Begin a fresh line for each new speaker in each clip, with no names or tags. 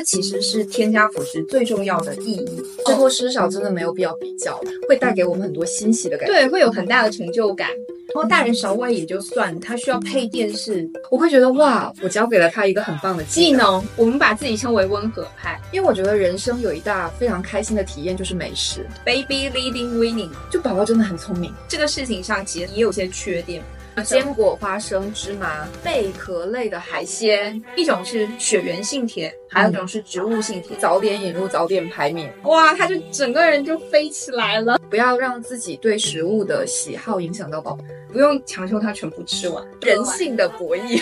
这其实是添加辅食最重要的意义。
吃多吃少真的没有必要比较，会带给我们很多欣喜的感觉。
对，会有很大的成就感。然后大人少喂也就算，他需要配电视，
我会觉得哇，我教给了他一个很棒的
技能。我们把自己称为温和派，
因为我觉得人生有一大非常开心的体验就是美食。
Baby leading winning，
就宝宝真的很聪明。
这个事情上其实也有些缺点。
坚果、花生、芝麻、贝壳类的海鲜，
一种是血源性铁，还有一种是植物性铁。
早点引入，早点排免，
哇，他就整个人就飞起来了。
不要让自己对食物的喜好影响到宝宝，
不用强求他全部吃完。
人性的博弈，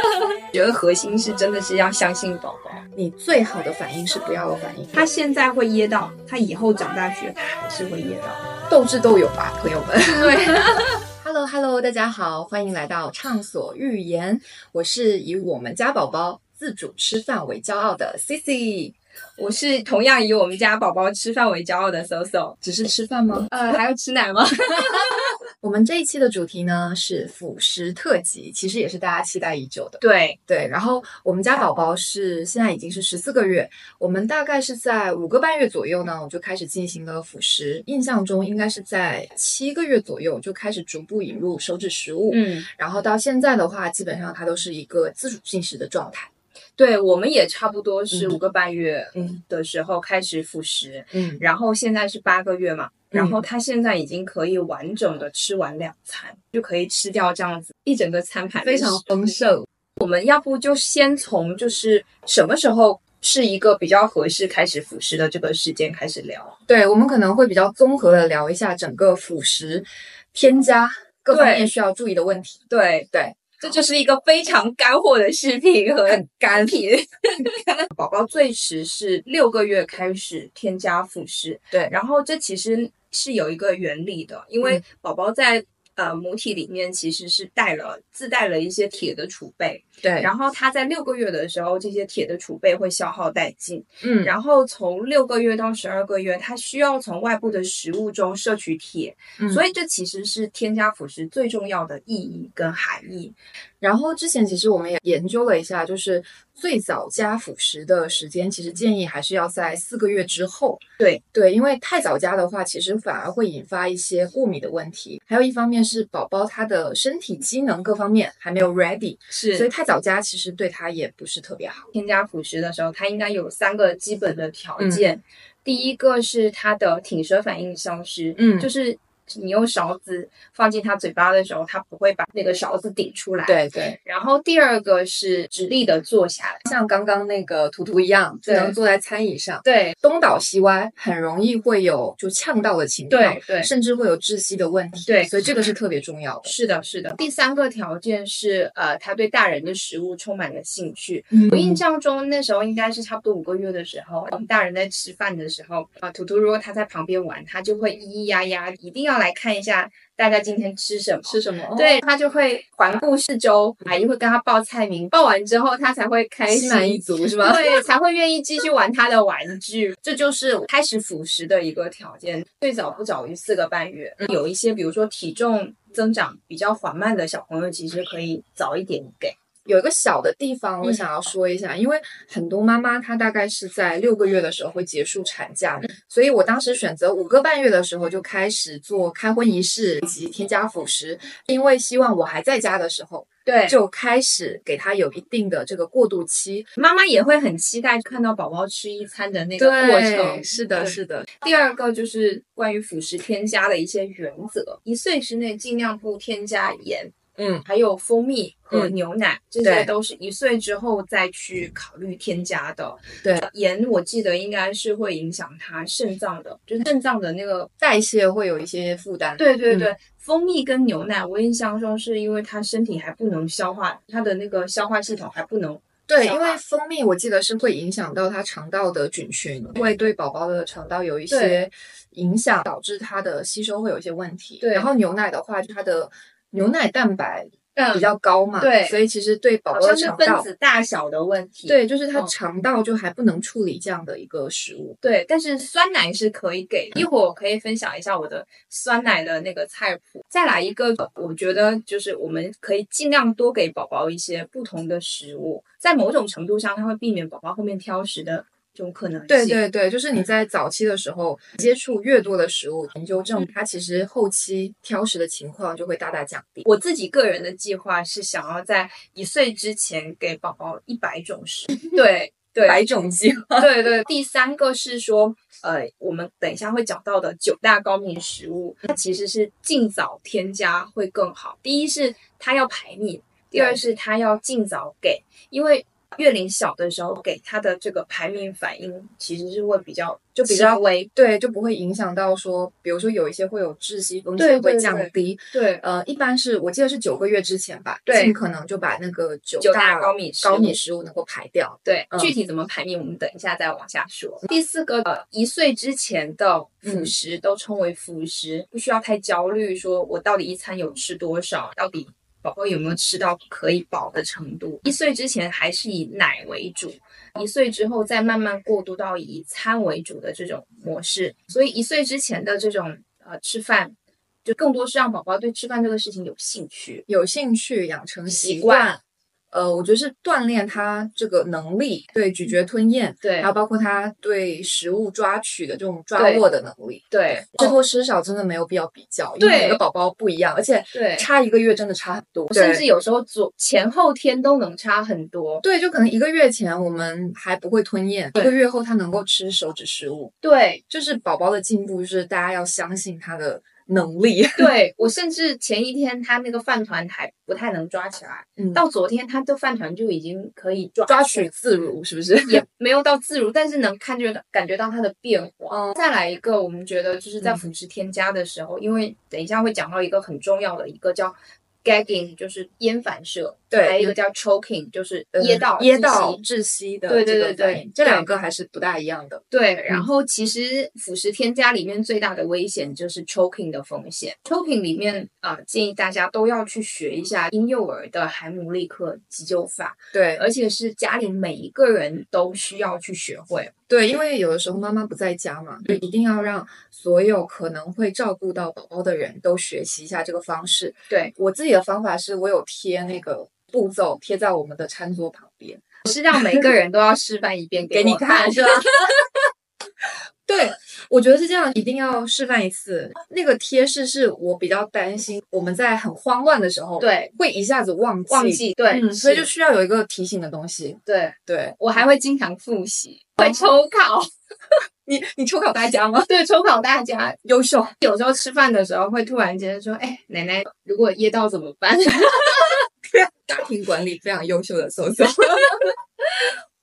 觉得核心是真的是要相信宝宝。
你最好的反应是不要有反应。
他现在会噎到，他以后长大学还是会噎到。
斗智斗勇吧，朋友们。
对。
Hello，Hello，大家好，欢迎来到畅所欲言。我是以我们家宝宝自主吃饭为骄傲的 Cici，
我是同样以我们家宝宝吃饭为骄傲的 Soso。
只是吃饭吗？
呃，还要吃奶吗？
我们这一期的主题呢是辅食特辑，其实也是大家期待已久的。
对
对，然后我们家宝宝是现在已经是十四个月，我们大概是在五个半月左右呢，我就开始进行了辅食。印象中应该是在七个月左右就开始逐步引入手指食物，
嗯，
然后到现在的话，基本上它都是一个自主进食的状态。
对，我们也差不多是五个半月的时候开始辅食，
嗯，
然后现在是八个月嘛。然后他现在已经可以完整的吃完两餐，就可以吃掉这样子一整个餐盘，
非常丰盛。
我们要不就先从就是什么时候是一个比较合适开始辅食的这个时间开始聊。
对，我们可能会比较综合的聊一下整个辅食添加各方面需要注意的问题。
对
对。
这就是一个非常干货的视频和干品。宝宝最迟是六个月开始添加辅食，
对，
然后这其实是有一个原理的，因为宝宝在。呃，母体里面其实是带了自带了一些铁的储备，
对。
然后它在六个月的时候，这些铁的储备会消耗殆尽，
嗯。
然后从六个月到十二个月，它需要从外部的食物中摄取铁，所以这其实是添加辅食最重要的意义跟含义。
然后之前其实我们也研究了一下，就是最早加辅食的时间，其实建议还是要在四个月之后。
对
对，因为太早加的话，其实反而会引发一些过敏的问题。还有一方面是宝宝他的身体机能各方面还没有 ready，
是，
所以太早加其实对他也不是特别好。
添加辅食的时候，他应该有三个基本的条件，第一个是他的挺舌反应消失，
嗯，
就是。你用勺子放进他嘴巴的时候，他不会把那个勺子顶出来。
对对。
然后第二个是直立的坐下来，
像刚刚那个图图一样，只能坐在餐椅上。
对，
东倒西歪很容易会有就呛到的情况。
对对，
甚至会有窒息的问题。
对，
所以这个是特别重要的。
是的，是的。第三个条件是，呃，他对大人的食物充满了兴趣。我印象中那时候应该是差不多五个月的时候，我们大人在吃饭的时候，啊，图图如果他在旁边玩，他就会咿咿呀呀，一定要来看一下。大家今天吃什么？
吃什么？
对他就会环顾四周，阿姨会跟他报菜名，报完之后他才会开
心满意足，是吗？
对，才会愿意继续玩他的玩具。这就是开始辅食的一个条件，最早不早于四个半月。有一些，比如说体重增长比较缓慢的小朋友，其实可以早一点给。
有一个小的地方，我想要说一下，因为很多妈妈她大概是在六个月的时候会结束产假，所以我当时选择五个半月的时候就开始做开荤仪式以及添加辅食，因为希望我还在家的时候，
对，
就开始给他有一定的这个过渡期。
妈妈也会很期待看到宝宝吃一餐的那个过程。
是的，是的。
第二个就是关于辅食添加的一些原则，一岁之内尽量不添加盐。
嗯，
还有蜂蜜和牛奶，这些都是一岁之后再去考虑添加的。
对，
盐我记得应该是会影响他肾脏的，就是肾脏的那个
代谢会有一些负担。
对对对，蜂蜜跟牛奶，我印象中是因为他身体还不能消化，他的那个消化系统还不能。
对，因为蜂蜜我记得是会影响到他肠道的菌群，会对宝宝的肠道有一些影响，导致他的吸收会有一些问题。
对，
然后牛奶的话，就它的。牛奶蛋白比较高嘛，
对，
所以其实对宝宝的肠道
分子大小的问题，
对，就是他肠道就还不能处理这样的一个食物。
对，但是酸奶是可以给，一会儿我可以分享一下我的酸奶的那个菜谱。再来一个，我觉得就是我们可以尽量多给宝宝一些不同的食物，在某种程度上，它会避免宝宝后面挑食的。这种可能性，
对对对，就是你在早期的时候接触越多的食物，研究证它其实后期挑食的情况就会大大降低。
我自己个人的计划是想要在一岁之前给宝宝一百种食，对 对，
百种计 划。
对对，第三个是说，呃，我们等一下会讲到的九大高敏食物，它其实是尽早添加会更好。第一是它要排敏，第二是它要尽早给，因为。月龄小的时候给他的这个排名反应其实是会比较
就比较微，对，就不会影响到说，比如说有一些会有窒息风险会降低。
对，
呃，一般是我记得是九个月之前吧，尽可能就把那个九
大高
米
高
米食物能够排掉。
对，具体怎么排名我们等一下再往下说。第四个，呃，一岁之前的辅食都称为辅食，不需要太焦虑，说我到底一餐有吃多少，到底。宝宝有没有吃到可以饱的程度？一岁之前还是以奶为主，一岁之后再慢慢过渡到以餐为主的这种模式。所以一岁之前的这种呃吃饭，就更多是让宝宝对吃饭这个事情有兴趣，
有兴趣养成习惯。呃，我觉得是锻炼他这个能力，对咀嚼吞咽，
对，
还有包括他对食物抓取的这种抓握的能力，
对，
吃多吃少真的没有必要比较，因为每个宝宝不一样，而且
对
差一个月真的差很多，
甚至有时候左前后天都能差很多。
对，就可能一个月前我们还不会吞咽，一个月后他能够吃手指食物，
对，
就是宝宝的进步，就是大家要相信他的。能力，
对我甚至前一天他那个饭团还不太能抓起来，嗯，到昨天他的饭团就已经可以抓
抓取自如，是不是？
也没有到自如，但是能看觉感觉到它的变化。再来一个，我们觉得就是在辅食添加的时候，因为等一下会讲到一个很重要的一个叫。Gagging 就是咽反射，
对，
还有一个叫 choking，就是噎到
噎到窒息的。
对对对对，
这两个还是不大一样的。
对，然后其实辅食添加里面最大的危险就是 choking 的风险。choking 里面啊，建议大家都要去学一下婴幼儿的海姆立克急救法。
对，
而且是家里每一个人都需要去学会。
对，因为有的时候妈妈不在家嘛，就一定要让所有可能会照顾到宝宝的人都学习一下这个方式。
对
我自己的方法是，我有贴那个步骤贴在我们的餐桌旁边，
是让每个人都要示范一遍给 你看，是吧？
对，我觉得是这样，一定要示范一次。那个贴士是我比较担心我们在很慌乱的时候，
对，
会一下子忘记，
忘记，对，
所以就需要有一个提醒的东西。
对，
对
我还会经常复习，会抽考。
你你抽考大家吗？
对，抽考大家，
优秀。
有时候吃饭的时候会突然间说：“哎，奶奶，如果噎到怎么办？”
家庭管理非常优秀的搜搜。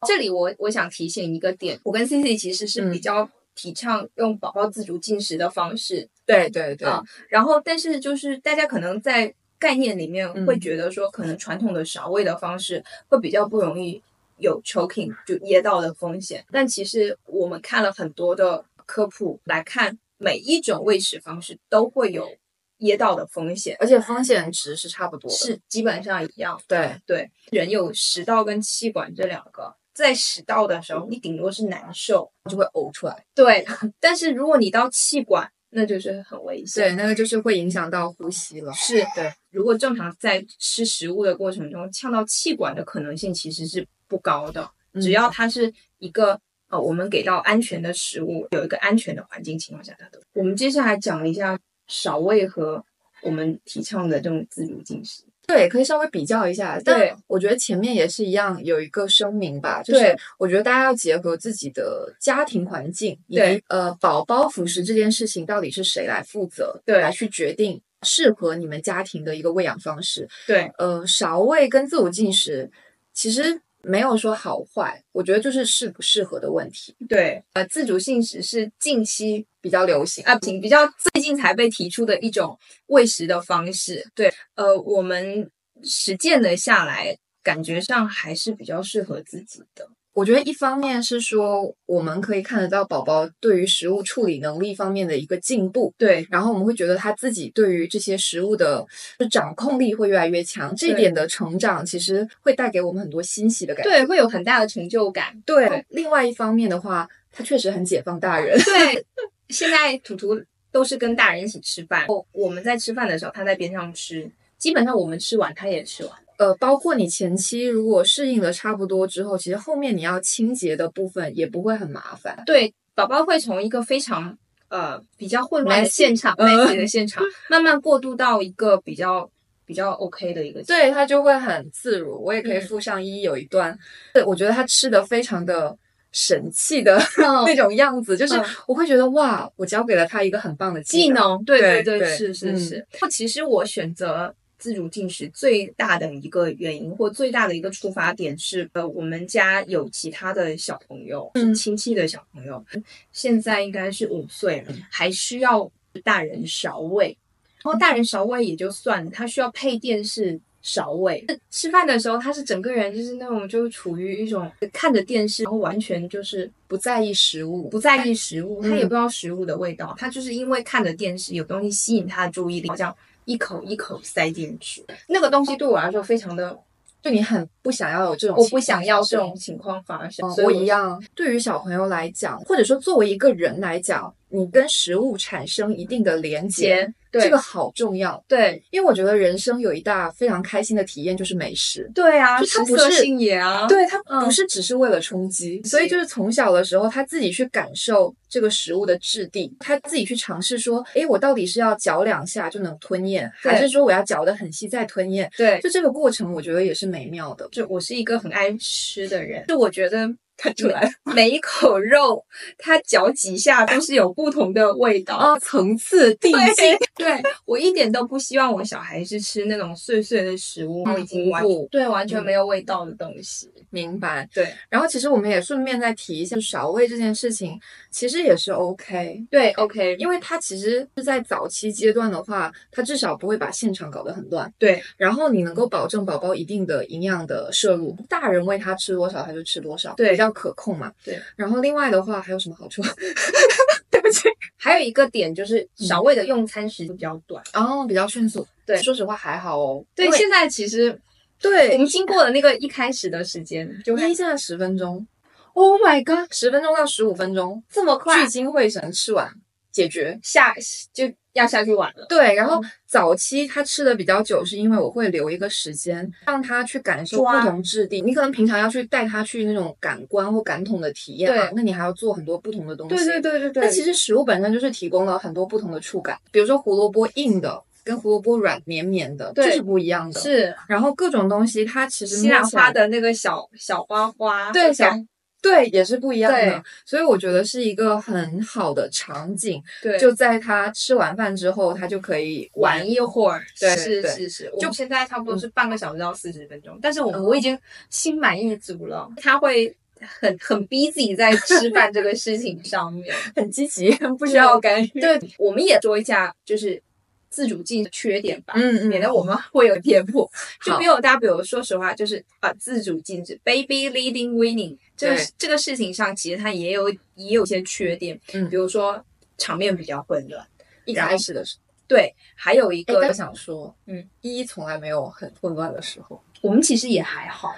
这里我我想提醒一个点，我跟 C C 其实是比较提倡用宝宝自主进食的方式。
对对对。
然后，但是就是大家可能在概念里面会觉得说，可能传统的勺喂的方式会比较不容易。有 choking 就噎到的风险，但其实我们看了很多的科普来看，每一种喂食方式都会有噎到的风险，
而且风险值是差不多，
是基本上一样。
对
对，人有食道跟气管这两个，在食道的时候，你顶多是难受，
就会呕出来。
对，但是如果你到气管，那就是很危险。
对，那个就是会影响到呼吸了。
是
对，
如果正常在吃食物的过程中呛到气管的可能性，其实是。不高的，只要它是一个呃，我们给到安全的食物，有一个安全的环境情况下，它都。我们接下来讲一下少喂和我们提倡的这种自主进食。
对，可以稍微比较一下。
但，
我觉得前面也是一样，有一个声明吧，就是我觉得大家要结合自己的家庭环境，
以及，
呃，宝宝辅食这件事情到底是谁来负责，
对，
来去决定适合你们家庭的一个喂养方式。
对，
呃，少喂跟自主进食其实。没有说好坏，我觉得就是适不适合的问题。
对，呃，自主性食是近期
比较流行
啊，比较最近才被提出的一种喂食的方式。对，呃，我们实践了下来，感觉上还是比较适合自己的。
我觉得一方面是说，我们可以看得到宝宝对于食物处理能力方面的一个进步，
对，
然后我们会觉得他自己对于这些食物的掌控力会越来越强，这一点的成长其实会带给我们很多欣喜的感觉，
对，会有很大的成就感。
对，另外一方面的话，他确实很解放大人。
对，现在图图都是跟大人一起吃饭，我们在吃饭的时候，他在边上吃，基本上我们吃完，他也吃完。
呃，包括你前期如果适应的差不多之后，其实后面你要清洁的部分也不会很麻烦。
对，宝宝会从一个非常呃比较混乱的现场、messy 的现场，慢慢过渡到一个比较比较 OK 的一个。
对他就会很自如。我也可以附上一有一段，对我觉得他吃的非常的神气的 那种样子，就是我会觉得哇，我教给了他一个很棒的
技
能。
对对对，是是是。其实我选择。自主进食最大的一个原因或最大的一个出发点是，呃，我们家有其他的小朋友，是亲戚的小朋友，现在应该是五岁了，还需要大人勺喂。然后大人勺喂也就算了，他需要配电视勺喂。吃饭的时候，他是整个人就是那种就处于一种看着电视，然后完全就是
不在意食物，
不在意食物，他也不知道食物的味道，他就是因为看着电视有东西吸引他的注意力，好像。一口一口塞进去，那个东西对我来说非常的，
就你很不想要有这种，
我不想要这种情况发生。
我一样，对于小朋友来讲，或者说作为一个人来讲，你跟食物产生一定的连接。这个好重要，
对，
因为我觉得人生有一大非常开心的体验就是美食，
对啊，
就它不是
性也啊，
对，它不是只是为了充饥，所以就是从小的时候他自己去感受这个食物的质地，他自己去尝试说，哎，我到底是要嚼两下就能吞咽，还是说我要嚼得很细再吞咽？
对，
就这个过程我觉得也是美妙的。
就我是一个很爱吃的人，
就我觉得。看出来，
每一口肉，它嚼几下都是有不同的味道
啊，层次递进。
对我一点都不希望我小孩是吃那种碎碎的食物，已经完对完全没有味道的东西。
明白。
对，
然后其实我们也顺便再提一下少喂这件事情，其实也是 OK。
对，OK，
因为它其实是在早期阶段的话，它至少不会把现场搞得很乱。
对，
然后你能够保证宝宝一定的营养的摄入，大人喂他吃多少他就吃多少。
对。
可控嘛？
对。
然后另外的话还有什么好处？对不起，
还有一个点就是小魏的用餐时间比较短，
哦，比较迅速。
对，
说实话还好哦。
对，现在其实
对
我们经过了那个一开始的时间，就
一下十分钟。
Oh my god，
十分钟到十五分钟，
这么快？
聚精会神吃完解决，
下就。要下去玩了，
对。然后早期他吃的比较久，是因为我会留一个时间让他去感受不同质地。你可能平常要去带他去那种感官或感统的体验嘛，那你还要做很多不同的东西。
对对对对对。
那其实食物本身就是提供了很多不同的触感，比如说胡萝卜硬的跟胡萝卜软绵绵的，这是不一样的。
是。
然后各种东西它其实
西兰花的那个小小花花，
对小。对，也是不一样的，所以我觉得是一个很好的场景。
对，
就在他吃完饭之后，他就可以
玩一会儿。
对，
是是是，就现在差不多是半个小时到四十分钟，但是我我已经心满意足了。他会很很逼自己在吃饭这个事情上面，
很积极，不需要干预。
对，我们也说一下，就是。自主进缺点吧，
嗯嗯，
免得我们会有偏颇。就比如大家，比如说实话，就是啊，自主禁止 baby leading winning 这个这个事情上，其实它也有也有些缺点，嗯，比如说场面比较混乱，
一开始的时候，
对，还有一个
我想说，嗯，一从来没有很混乱的时候，
我们其实也还好。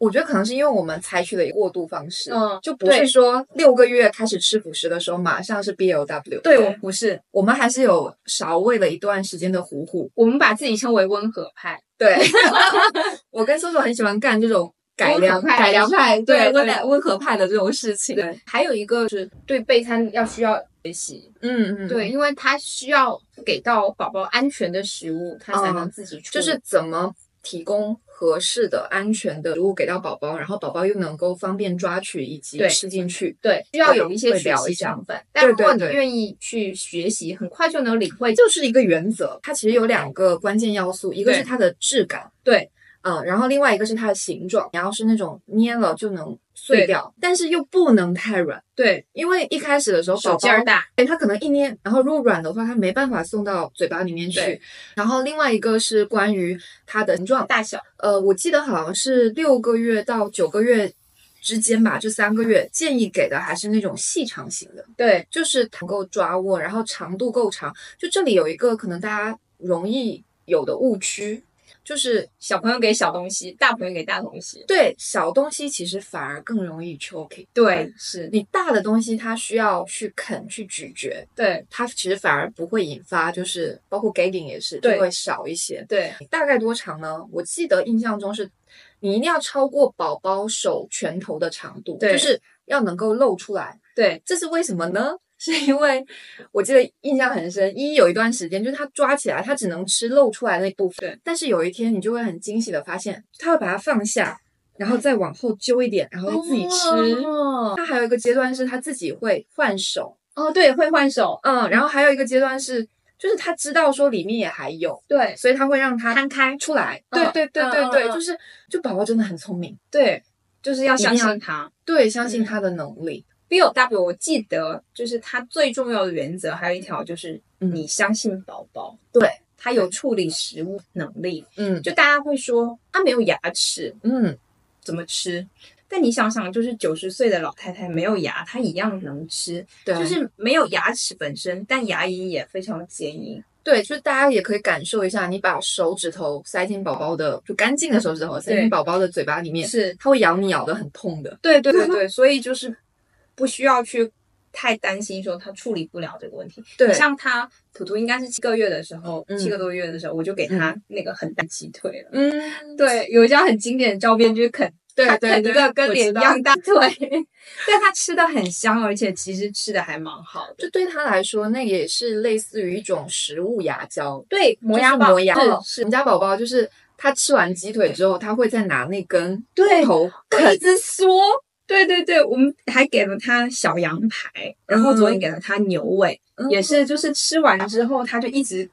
我觉得可能是因为我们采取了过渡方式，嗯，就不是说六个月开始吃辅食的时候马上是 B L W，
对我们不是，
我们还是有少喂了一段时间的糊糊，
我们把自己称为温和派。
对，我跟叔叔很喜欢干这种改良
派、
改良派，对
温
温和派的这种事情。
对，还有一个是对备餐要需要学习，
嗯嗯，
对，因为他需要给到宝宝安全的食物，他才能自己
就是怎么提供。合适的、安全的食物给到宝宝，然后宝宝又能够方便抓取以及吃进去。
对，需要有一些学习成分。但如果你愿意去学习，很快就能领会，
就是一个原则。它其实有两个关键要素，一个是它的质感。
对。
嗯，然后另外一个是它的形状，然后是那种捏了就能碎掉，但是又不能太软。
对，
因为一开始的时候宝宝
劲儿大，
哎，它可能一捏，然后如果软的话，它没办法送到嘴巴里面去。然后另外一个是关于它的形状
大小，
呃，我记得好像是六个月到九个月之间吧，这三个月建议给的还是那种细长型的，
对，
就是能够抓握，然后长度够长。就这里有一个可能大家容易有的误区，就是
小朋友给小东西，大朋友给大东西。
对小东西其实反而更容易 choking。
对，是
你大的东西，它需要去啃去咀嚼，
对
它其实反而不会引发，就是包括 gagging 也是，就会少一些。
对
大概多长呢？我记得印象中是，你一定要超过宝宝手拳头的长度，
对
就是要能够露出来。
对
这是为什么呢？是因为我记得印象很深，一有一段时间就是他抓起来，他只能吃露出来那部分。但是有一天你就会很惊喜的发现，他会把它放下，然后再往后揪一点，然后自己吃。
哦
他还有一个阶段是他自己会换手，
哦，对，会换手，
嗯，然后还有一个阶段是，就是他知道说里面也还有，
对，
所以他会让他
摊开，
出来。
嗯
对对对对对，就是就宝宝真的很聪明，
对，就是要相信他。
对，相信
嗯
他的能力。
BOW 我记得就是它最重要的原则，还有一条就是
嗯
你相信宝宝，
对，
他有处理食物能力。
嗯
就大家会说他没有牙齿
嗯，
怎么吃？但你想想，就是九十岁的老太太没有牙，她一样能吃，
对，
就是没有牙齿本身，但牙龈也非常坚硬。
对，就是大家也可以感受一下，你把手指头塞进宝宝的就干净的手指头塞进宝宝的嘴巴里面，
是
它会咬你咬得很痛的。
对对对对，所以就是不需要去太担心说他处理不了这个问题。
对
像他图图应该是七个月的时候，
嗯
七个多月的时候，我就给他那个很大鸡腿了。
嗯，
对，有一张很经典的照片，就是啃，
对对对
一个跟脸一样大腿，但他吃的很香，而且其实吃的还蛮好的。
就对他来说，那也是类似于一种食物牙胶，
对，磨牙
磨牙。
是
是，我们家宝宝就是他吃完鸡腿之后，他会再拿那根
对
头
我
啃
一。直说。对对对，我们还给了他小羊排，然后昨天给了他牛尾，
嗯
也是就是吃完之后他就一直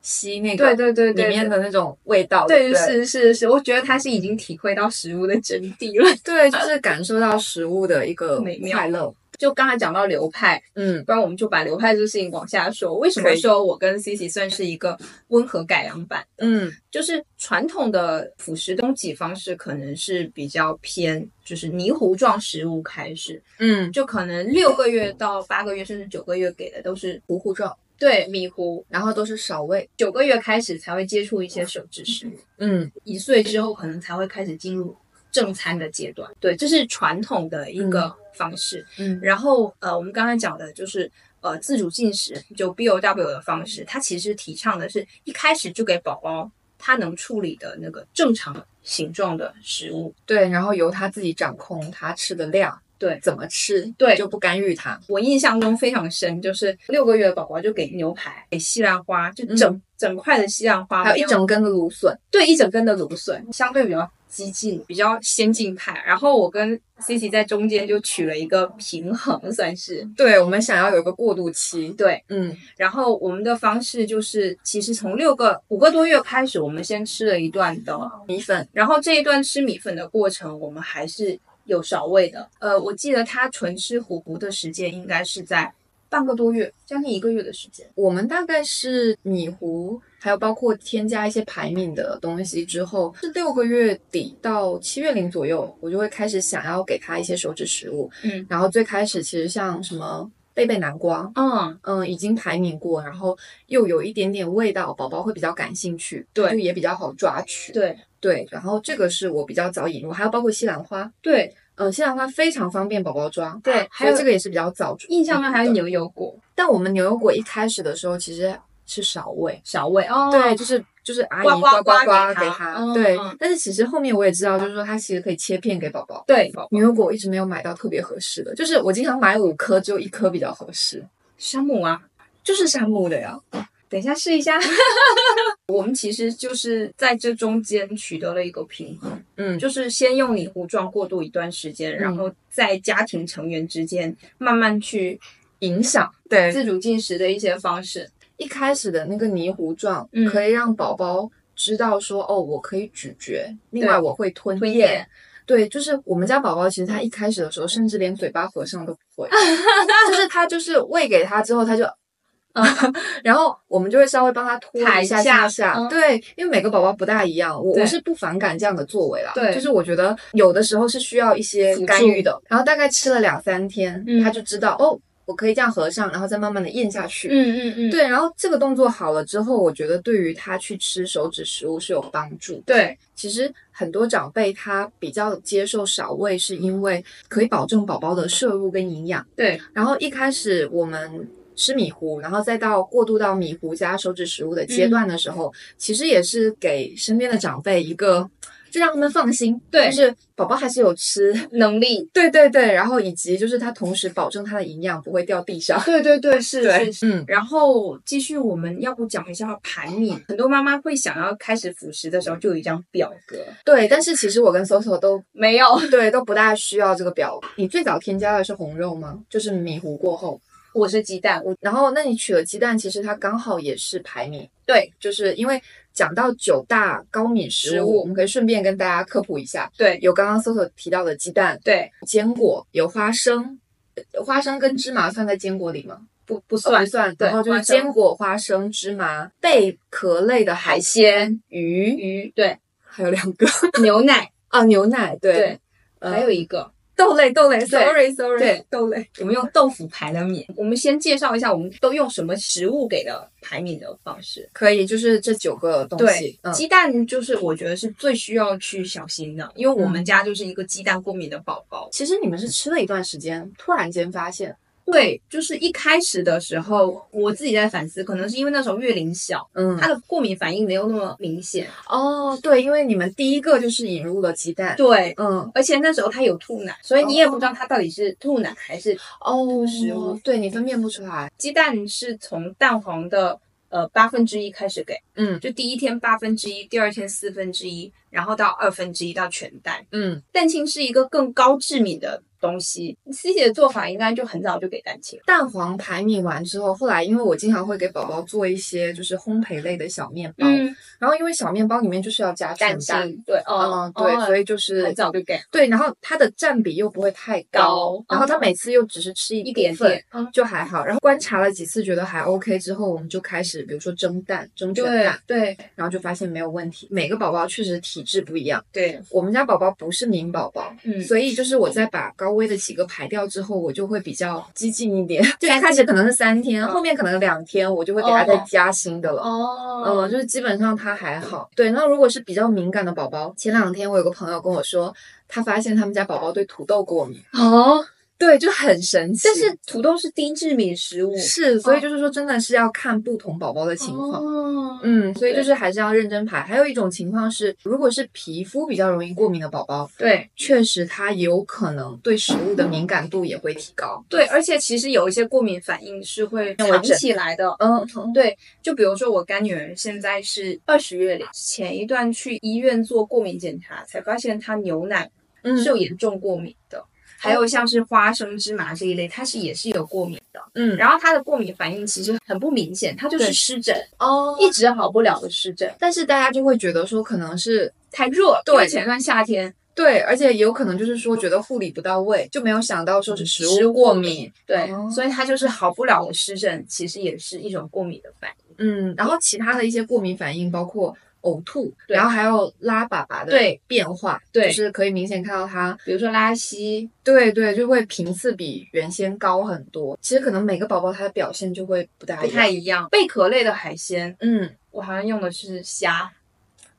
吸那个
对对对对
里面的那种味道，
对，是是是，我觉得他是已经体会到食物的真谛了。
对，就是感受到食物的一个
美妙
快乐。
就刚才讲到流派，
嗯
不然我们就把流派这个事情往下说。为什么说我跟 Cici 算是一个温和改良版？
嗯
就是传统的辅食供给方式可能是比较偏，就是泥糊状食物开始，
嗯，
就可能六个月到八个月甚至九个月给的都是
糊糊状，
对米糊，
然后都是少喂。
九个月开始才会接触一些手制食物。
嗯
一岁之后可能才会开始进入正餐的阶段。对，这是传统的一个方式。
嗯
然后呃，我们刚才讲的就是呃自主进食，就 BOW 的方式，它其实提倡的是一开始就给宝宝他能处理的那个正常形状的食物。
对，然后由他自己掌控他吃的量，
对
怎么吃，
对
就不干预他。
我印象中非常深，就是六个月的宝宝就给牛排、给西兰花，就整、整块的西兰花，
还有一整根的芦笋，
对一整根的芦笋，相对比较激进、比较先进派。然后我跟 Cici 在中间就取了一个平衡，算是
对我们想要有一个过渡期。
对。
嗯
然后我们的方式就是，其实从六个五个多月开始，我们先吃了一段的，
米粉，
然后这一段吃米粉的过程，我们还是有少味的。呃，我记得他纯吃糊糊的时间应该是在半个多月，将近一个月的时间。
我们大概是米糊，还有包括添加一些排敏的东西之后，是六个月底到七月龄左右，我就会开始想要给他一些手指食物。
嗯
然后最开始其实像什么贝贝南瓜，
嗯，
嗯，已经排名过，然后又有一点点味道，宝宝会比较感兴趣，
对
就也比较好抓取。
对
对，然后这个是我比较早引入，还有包括西兰花，
对，
嗯，西兰花非常方便宝宝抓，
对还有
这个也是比较早。
印象中还有，牛油果
但我们牛油果一开始的时候其实是少喂，
少喂哦，
对，就是就是阿姨
呱呱呱给他，嗯
对
嗯。
但是其实后面我也知道，就是说它其实可以切片给宝宝。
对
牛油果我一直没有买到特别合适的，就是我经常买五颗，只有一颗比较合适，
山姆啊，
就是山姆的呀。
等一下试一下。我们其实就是在这中间取得了一个平衡，
嗯，
就是先用拟糊状过渡一段时间，然后在家庭成员之间慢慢去
影响对。
自主进食的一些方式。
一开始的那个泥糊状，
嗯。
可以让宝宝知道说，哦，我可以咀嚼，另外我会吞咽。
吞咽。
对，就是我们家宝宝，其实他一开始的时候，甚至连嘴巴合上都不会，就是他就是喂给他之后，他就 然后我们就会稍微帮他拖一下
下
下下，
嗯
对，因为每个宝宝不大一样，我我是不反感这样的作为啦，
对
就是我觉得有的时候是需要一些干预的，然后大概吃了两三天，
嗯
他就知道哦，我可以这样合上，然后再慢慢的咽下去，
嗯嗯嗯，
对，然后这个动作好了之后，我觉得对于他去吃手指食物是有帮助。
对，
其实很多长辈他比较接受少喂，是因为可以保证宝宝的摄入跟营养。
对，
然后一开始我们吃米糊，然后再到过渡到米糊加手指食物的阶段的时候，其实也是给身边的长辈一个，就让他们放心，
对
就是宝宝还是有吃。
能力，
对对对，然后以及就是他同时保证他的营养不会掉地上。
对对对，是
对
是是。
嗯，
然后继续，我们要不讲一下排米？很多妈妈会想要开始辅食的时候就有一张表格，
对，但是其实我跟 Soso 都
没有，
对都不大需要这个表。你最早添加的是红肉吗？就是米糊过后，
我是鸡蛋，我
然后那你取了鸡蛋，其实它刚好也是排名。
对
就是因为讲到九大高敏食物，我们可以顺便跟大家科普一下，
对
有刚刚 Soso 提到的鸡蛋、
对
坚果，有花生，呃花生跟芝麻算在坚果里吗？
不不
哦
算
不算。
对
然后就是坚果、花生、芝麻、贝壳类的海
海鲜、
鱼，
鱼，对
还有两个
牛奶，
啊，牛奶，对，
对，
呃
还有一个
豆类，豆类，sorry sorry，
对
豆类。
我们用豆腐排的米。我们先介绍一下，我们都用什么食物给的排米的方式。
可以，就是这九个东西
鸡蛋就是我觉得是最需要去小心的，因为我
嗯
们家就是一个鸡蛋过敏的宝宝。
其实你们是吃了一段时间，突然间发现，
对，就是一开始的时候，我自己在反思，可能是因为那时候月龄小，
嗯。
他的过敏反应没有那么明显。
哦，对，因为你们第一个就是引入了鸡蛋，
对，
嗯，
而且那时候他有吐奶，所以你也不知道他到底是吐奶还是
哦，
食物
对你分辨不出来，
鸡蛋是从蛋黄的呃八分之一开始给，
嗯
就第一天八分之一，第二天四分之一，然后到二分之一到全蛋。
嗯，
蛋清是一个更高致敏的东西，C 姐的做法应该就很早就给蛋清。
蛋黄排米完之后，后来因为我经常会给宝宝做一些就是烘焙类的小面包，
嗯，
然后因为小面包里面就是要加
蛋对，哦
嗯，，对，所
以
以就是
很早就给
对，然后它的占比又不会太高，
高
然后他
哦
每次又只是吃一
一点点，嗯，
就还好。然后观察了几次，觉得还 OK 之后，我们就开始比如说蒸蛋、蒸全
对
蛋，
对
然后就发现没有问题。每个宝宝确实体质不一样，
对，
我们家宝宝不是敏宝宝，
嗯，
所以就是我在把高危的几个排掉之后，我就会比较激进一点。就 一开始可能是三天，
嗯
后面可能两天，我就会给他再
哦
加新的了。
哦
嗯，就是基本上他还好。对，那如果是比较敏感的宝宝，前两天我有个朋友跟我说，他发现他们家宝宝对土豆过敏。
哦，
对，就很神奇。
但是土豆是低致敏食物，
是，所以
哦
就是说，真的是要看不同宝宝的情况。
哦，
嗯，所以就是还是要认真排。还有一种情况是，如果是皮肤比较容易过敏的宝宝，
对
确实他有可能对食物的敏感度也会提高。
对，而且其实有一些过敏反应是会藏
那我整
起来的。
嗯，
对，就比如说我干女儿现在是二十月龄，前一段去医院做过敏检查，才发现她牛奶
嗯
是有严重过敏的。还有像是花生、芝麻这一类，它是也是有过敏的。
嗯，
然后它的过敏反应其实很不明显，它就是湿疹，
哦
一直好不了的湿疹，
但是大家就会觉得说，可能是
太热。
对
前段夏天，
对，而且也有可能就是说觉得护理不到位，就没有想到说是食
食物
物过
过
敏。
对，
哦
所以它就是好不了的湿疹，其实也是一种过敏的反应。
嗯，然后其他的一些过敏反应包括呕吐，然后还有拉粑粑的
对
变化，
对
就是可以明显看到它，
比如说拉稀，
对对，就会频次比原先高很多。其实可能每个宝宝他的表现就会不大
不。太一样。贝壳类的海鲜，
嗯，
我好像用的是虾，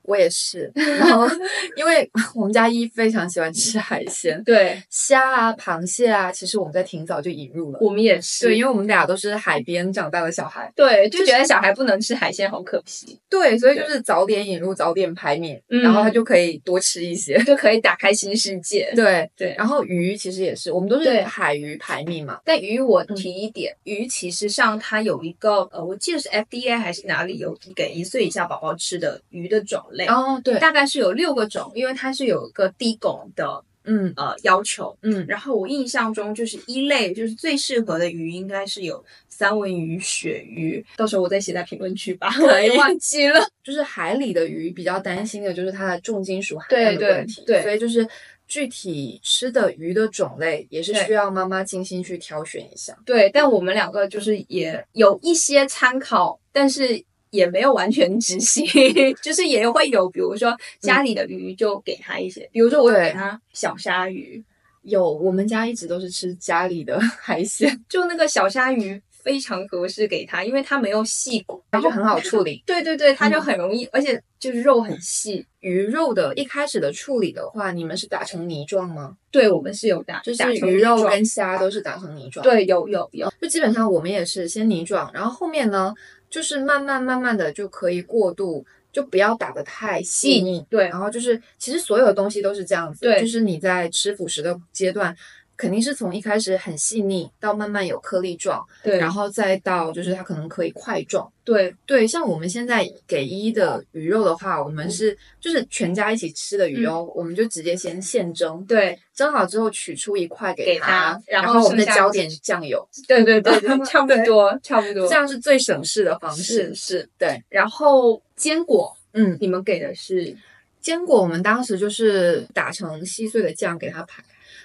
我也是。然后 因为 我们家一非常喜欢吃海鲜，
对
虾啊、螃蟹啊，其实我们在挺早就引入了。
我们也是。
对，因为我们俩都是海边长大的小孩，
对，就觉得小孩不能吃海鲜，好可惜，
对，所以就是早点引入，早点排免，
嗯
然后他就可以多吃一些。
就可以打开新世界。
对
对
然后鱼其实也是，我们都是
对
海鱼排命嘛。
但鱼我提一点，鱼其实上它有一个呃，我记得是 FDA 还是哪里有给一岁以下宝宝吃的鱼的种类，
哦，对，
大概是有六个种，因为它是有一个低汞的
嗯
呃要求。
嗯，
然后我印象中就是一类就是最适合的鱼应该是有三文鱼、鳕鱼，到时候我再写在评论区吧，我也忘记了。
就是海里的鱼比较担心的就是它的重金属含量的问题，
对对
所以就是具体吃的鱼的种类也是需要妈妈精心去挑选一下。
对，但我们两个就是也有一些参考，但是也没有完全执行，就是也会有，比如说家里的鱼就给他一些，比如说我给他小鲨鱼，
有，我们家一直都是吃家里的海鲜，
就那个小鲨鱼非常合适给他，因为它没有细骨，
就很好处理。
对对对，它就
嗯
很容易，而且就是肉很细。
鱼肉的一开始的处理的话，你们是打成泥状吗？
对我们是有打，
就是
打
鱼肉跟虾都是打成泥状。，
对有有有，
就基本上我们也是先泥状，然后后面呢，就是慢慢慢慢的就可以过渡，就不要打得太细腻。
对
然后就是其实所有的东西都是这样子，
对
就是你在吃辅食的阶段。肯定是从一开始很细腻，到慢慢有颗粒状，
对，
然后再到就是它可能可以块状。
对
对，像我们现在给一的鱼肉的话，我们是就是全家一起吃的鱼哦，我们就直接先现蒸，
对
蒸好之后取出一块给
给
它
它，然
然
后
我们再浇点酱油，
对对对 对，差不多差不多
这。样是最省事的方式。
是是，
对，
然后坚果
嗯，
你们给的是
坚果我们当时就是打成细碎的酱给它排，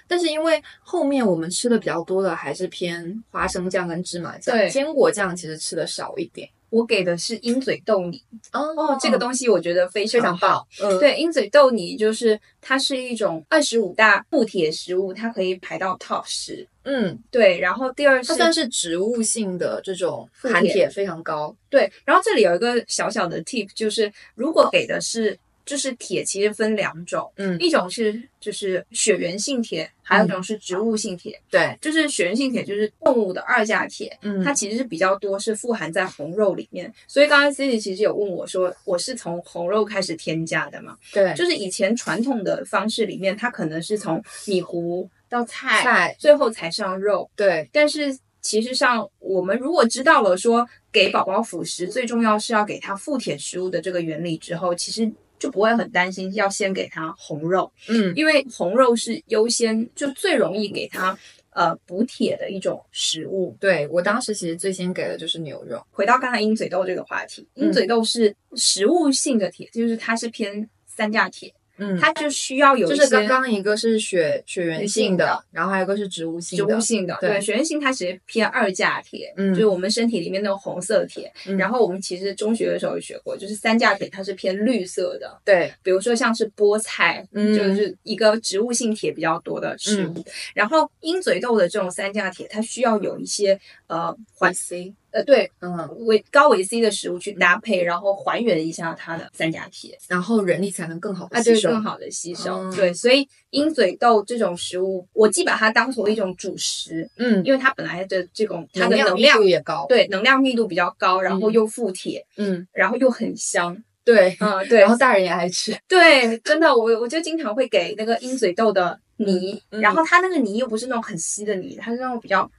但是因为后面我们吃的比较多的还是偏花生酱跟芝麻酱，
对
坚果酱其实吃的少一点。
我给的是鹰嘴豆泥
哦
哦，这个东西我觉得非常
非常棒。嗯，
对，鹰嘴豆泥就是它是一种二十五大固铁食物，它可以排到 top 十。
嗯，
对，然后第二是
它算是植物性的这种含铁非常高。
对，然后这里有一个小小的 tip，就是如果给的是就是铁，其实分两种，
嗯，
一种是就是血源性铁，还有一种是植物性铁。
对，
就是血源性铁就是动物的二价铁，
嗯
它其实是比较多是富含在红肉里面。所以刚刚 Cici 其实有问我说，我是从红肉开始添加的嘛？
对，
就是以前传统的方式里面，它可能是从米糊到菜，
菜，
最后才上肉。
对，
但是其实上，我们如果知道了说给宝宝辅食最重要是要给他富铁食物的这个原理之后，其实就不会很担心要先给它红肉，
嗯，
因为红肉是优先就最容易给它呃补铁的一种食物。
对我当时其实最先给的就是牛肉。
回到刚才鹰嘴豆这个话题，
嗯
鹰嘴豆是食物性的铁，就是它是偏三价铁，
嗯，
它就需要有一些
就是刚刚一个是血血源性的然后还有一个是植物性
植。物性的，
对
对，血源性它其实偏二价铁，
嗯
就是我们身体里面那种红色铁。
嗯
然后我们其实中学的时候有学过，就是三价铁它是偏绿色的，
对，
比如说像是菠菜，
嗯
就是一个植物性铁比较多的食物。然后鹰嘴豆的这种三价铁，它需要有一些呃环
C，
呃对
嗯，
维高维 C 的食物去搭配，然后还原一下它的三价铁。
然后人力才能更好的
啊，
吸收。
对，更好的吸收。
嗯
对，所以鹰嘴豆这种食物，我既把它当做一种主食，
嗯，
因为它本来的这种它的
能
量
度也高。
对能量密度比较高，然后
嗯
又富铁，
嗯，
然后又很香。
对。
嗯，对
然后大人也爱吃。
对，真的，我我就经常会给那个鹰嘴豆的泥，
嗯
然后它那个泥又不是那种很稀的泥，它是那种比较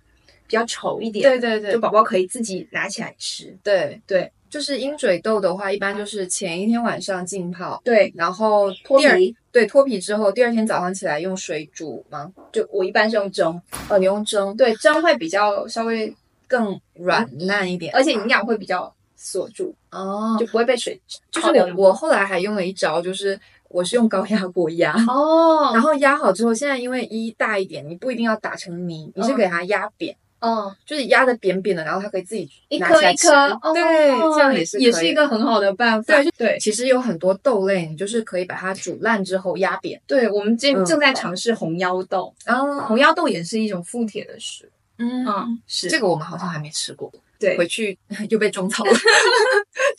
比较稠一点，
对对对。
就宝宝可以自己拿起来吃。
对。
对，
就是鹰嘴豆的话，一般就是前一天晚上浸泡，
对，
然后
脱皮，
对脱皮之后，第二天早上起来用水煮吗？
就我一般是用蒸，
哦，你用蒸，
对，蒸会比较稍微，
更软烂一点。
而且营养会比较锁住，
哦，
就不会被水
就是我我后来还用了一招，就是我是用高压锅压。
哦。
然后压好之后，现在因为一大一点，你不一定要打成泥，你是
嗯。
给它压扁，
嗯，
就是压的扁扁的，然后它可以自己
一颗一颗，哦
对，这样也是
也是一个很好的办法。
对
对，
其实有很多豆类，你就是可以把它煮烂之后压扁。
对，我们正
嗯
正在尝试红腰豆，
然后，
红腰豆也是一种富铁的食物。
嗯
嗯，是
这个我们好像还没吃过，
对
回去 又被种草了。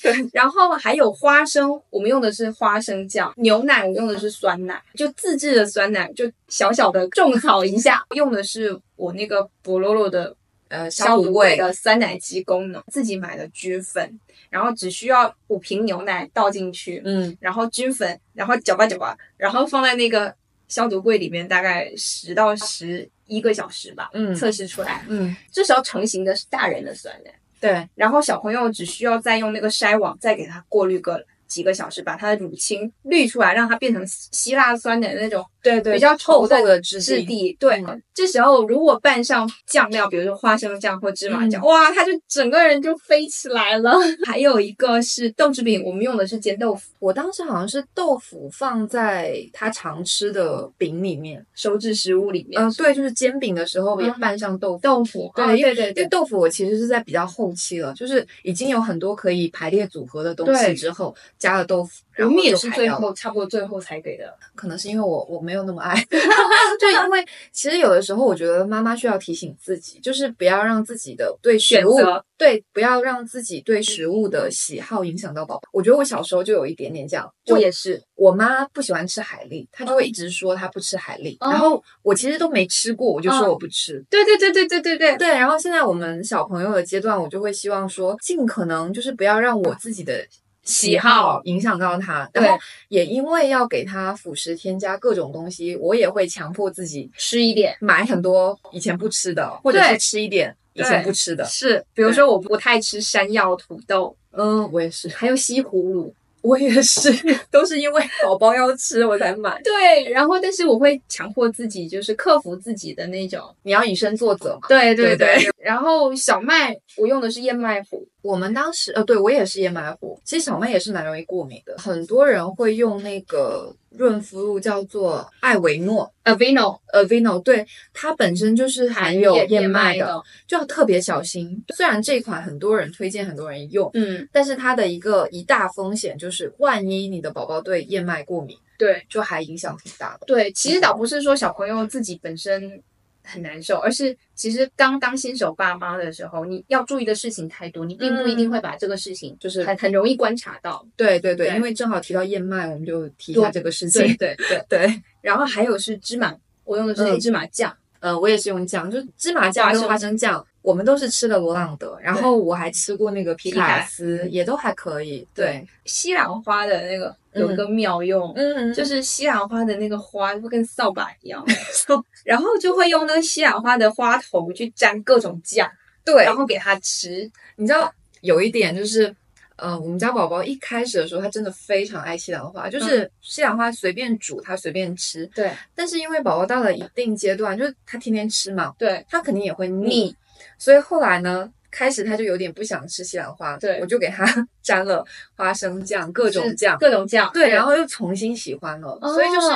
然后还有花生，我们用的是花生酱；牛奶我用的是酸奶，就自制的酸奶，就小小的种草一下。用的是我那个博洛洛的
呃，
消毒味
味
的酸奶机功能，自己买的菌粉，然后只需要五瓶牛奶倒进去，
嗯，
然后菌粉，然后搅拌搅拌，然后放在那个消毒柜里面，大概十到十一个小时吧，
嗯
测试出来。
嗯，
这时候成型的是大人的酸奶。
对，
然后小朋友只需要再用那个筛网再给它过滤个几个小时，把它的乳清滤出来，让它变成希腊酸奶那种对对，
比较
厚
的
质
质
地。对，这时候如果拌上酱料，比如说花生酱或芝麻酱，哇，它就整个人就飞起来了。还有一个是豆制品，我们用的是煎豆腐。
我当时好像是豆腐放在他常吃的饼里面，
手指食物里面。
嗯，对，就是煎饼的时候也拌上豆
豆腐。
对，
对对
对，豆腐我其实是在比较后期了，就是已经有很多可以排列组合的东西之后加了豆腐。
我们也是最后差不多最后才给的，
可能是因为我我没有那么爱，就因为其实有的时候我觉得妈妈需要提醒自己，就是不要让自己的对食物对不要让自己对食物的喜好影响到宝宝。我觉得我小时候就有一点点这样，
我也是，
我妈不喜欢吃海蛎，她就会一直说她不吃海蛎，然后我其实都没吃过，我就说我不吃。
对对对对对对对
对。然后现在我们小朋友的阶段，我就会希望说，尽可能就是不要让我自己的。喜好影响到他，然后也因为要给他辅食添加各种东西，我也会强迫自己
吃一点，
买很多以前不吃的，或者是吃一点以前不吃的。
是，比如说我不太吃山药土豆，
嗯，我也是，
还有西葫芦。
我也是，都是因为宝宝要吃我才买。
对，然后但是我会强迫自己，就是克服自己的那种，
你要以身作则嘛。
对对对。然后小麦，我用的是燕麦糊。
我们当时呃，对我也是燕麦糊。其实小麦也是蛮容易过敏的，很多人会用那个。润肤露叫做艾维诺
（Aveno）。
Aveno，对，它本身就是含有燕麦的，就要特别小心。虽然这款很多人推荐，很多人用，
嗯，
但是它的一个一大风险就是，万一你的宝宝对燕麦过敏，
对，
就还影响挺大的。
对，其实倒不是说小朋友自己本身。很难受，而是其实刚当新手爸妈的时候，你要注意的事情太多，你并不一定会把这个事情就是很很容易观察到。
对对对，因为正好提到燕麦，我们就提一下这个事情。
对 对
对，
然后还有是芝麻，我用的是黑芝麻酱。
嗯，我也是用酱，就芝麻酱跟花生酱，我们都是吃的罗朗德，然后我还吃过那个皮卡斯，也都还可以。对，
西兰花的那个有一个妙用，嗯，就是西兰花的那个花就跟扫把一样，然后就会用那个西兰花的花头去沾各种酱，
对，
然后给他吃。
你知道有一点就是。呃，我们家宝宝一开始的时候，他真的非常爱西兰花，就是西兰花随便煮，他随便吃。
对。
但是因为宝宝到了一定阶段，就是他天天吃嘛，
对，
他肯定也会腻。所以后来呢，开始他就有点不想吃西兰花，
对，
我就给他 沾了花生酱，各种酱，
各种酱。
对，然后又重新喜欢了。所以就是，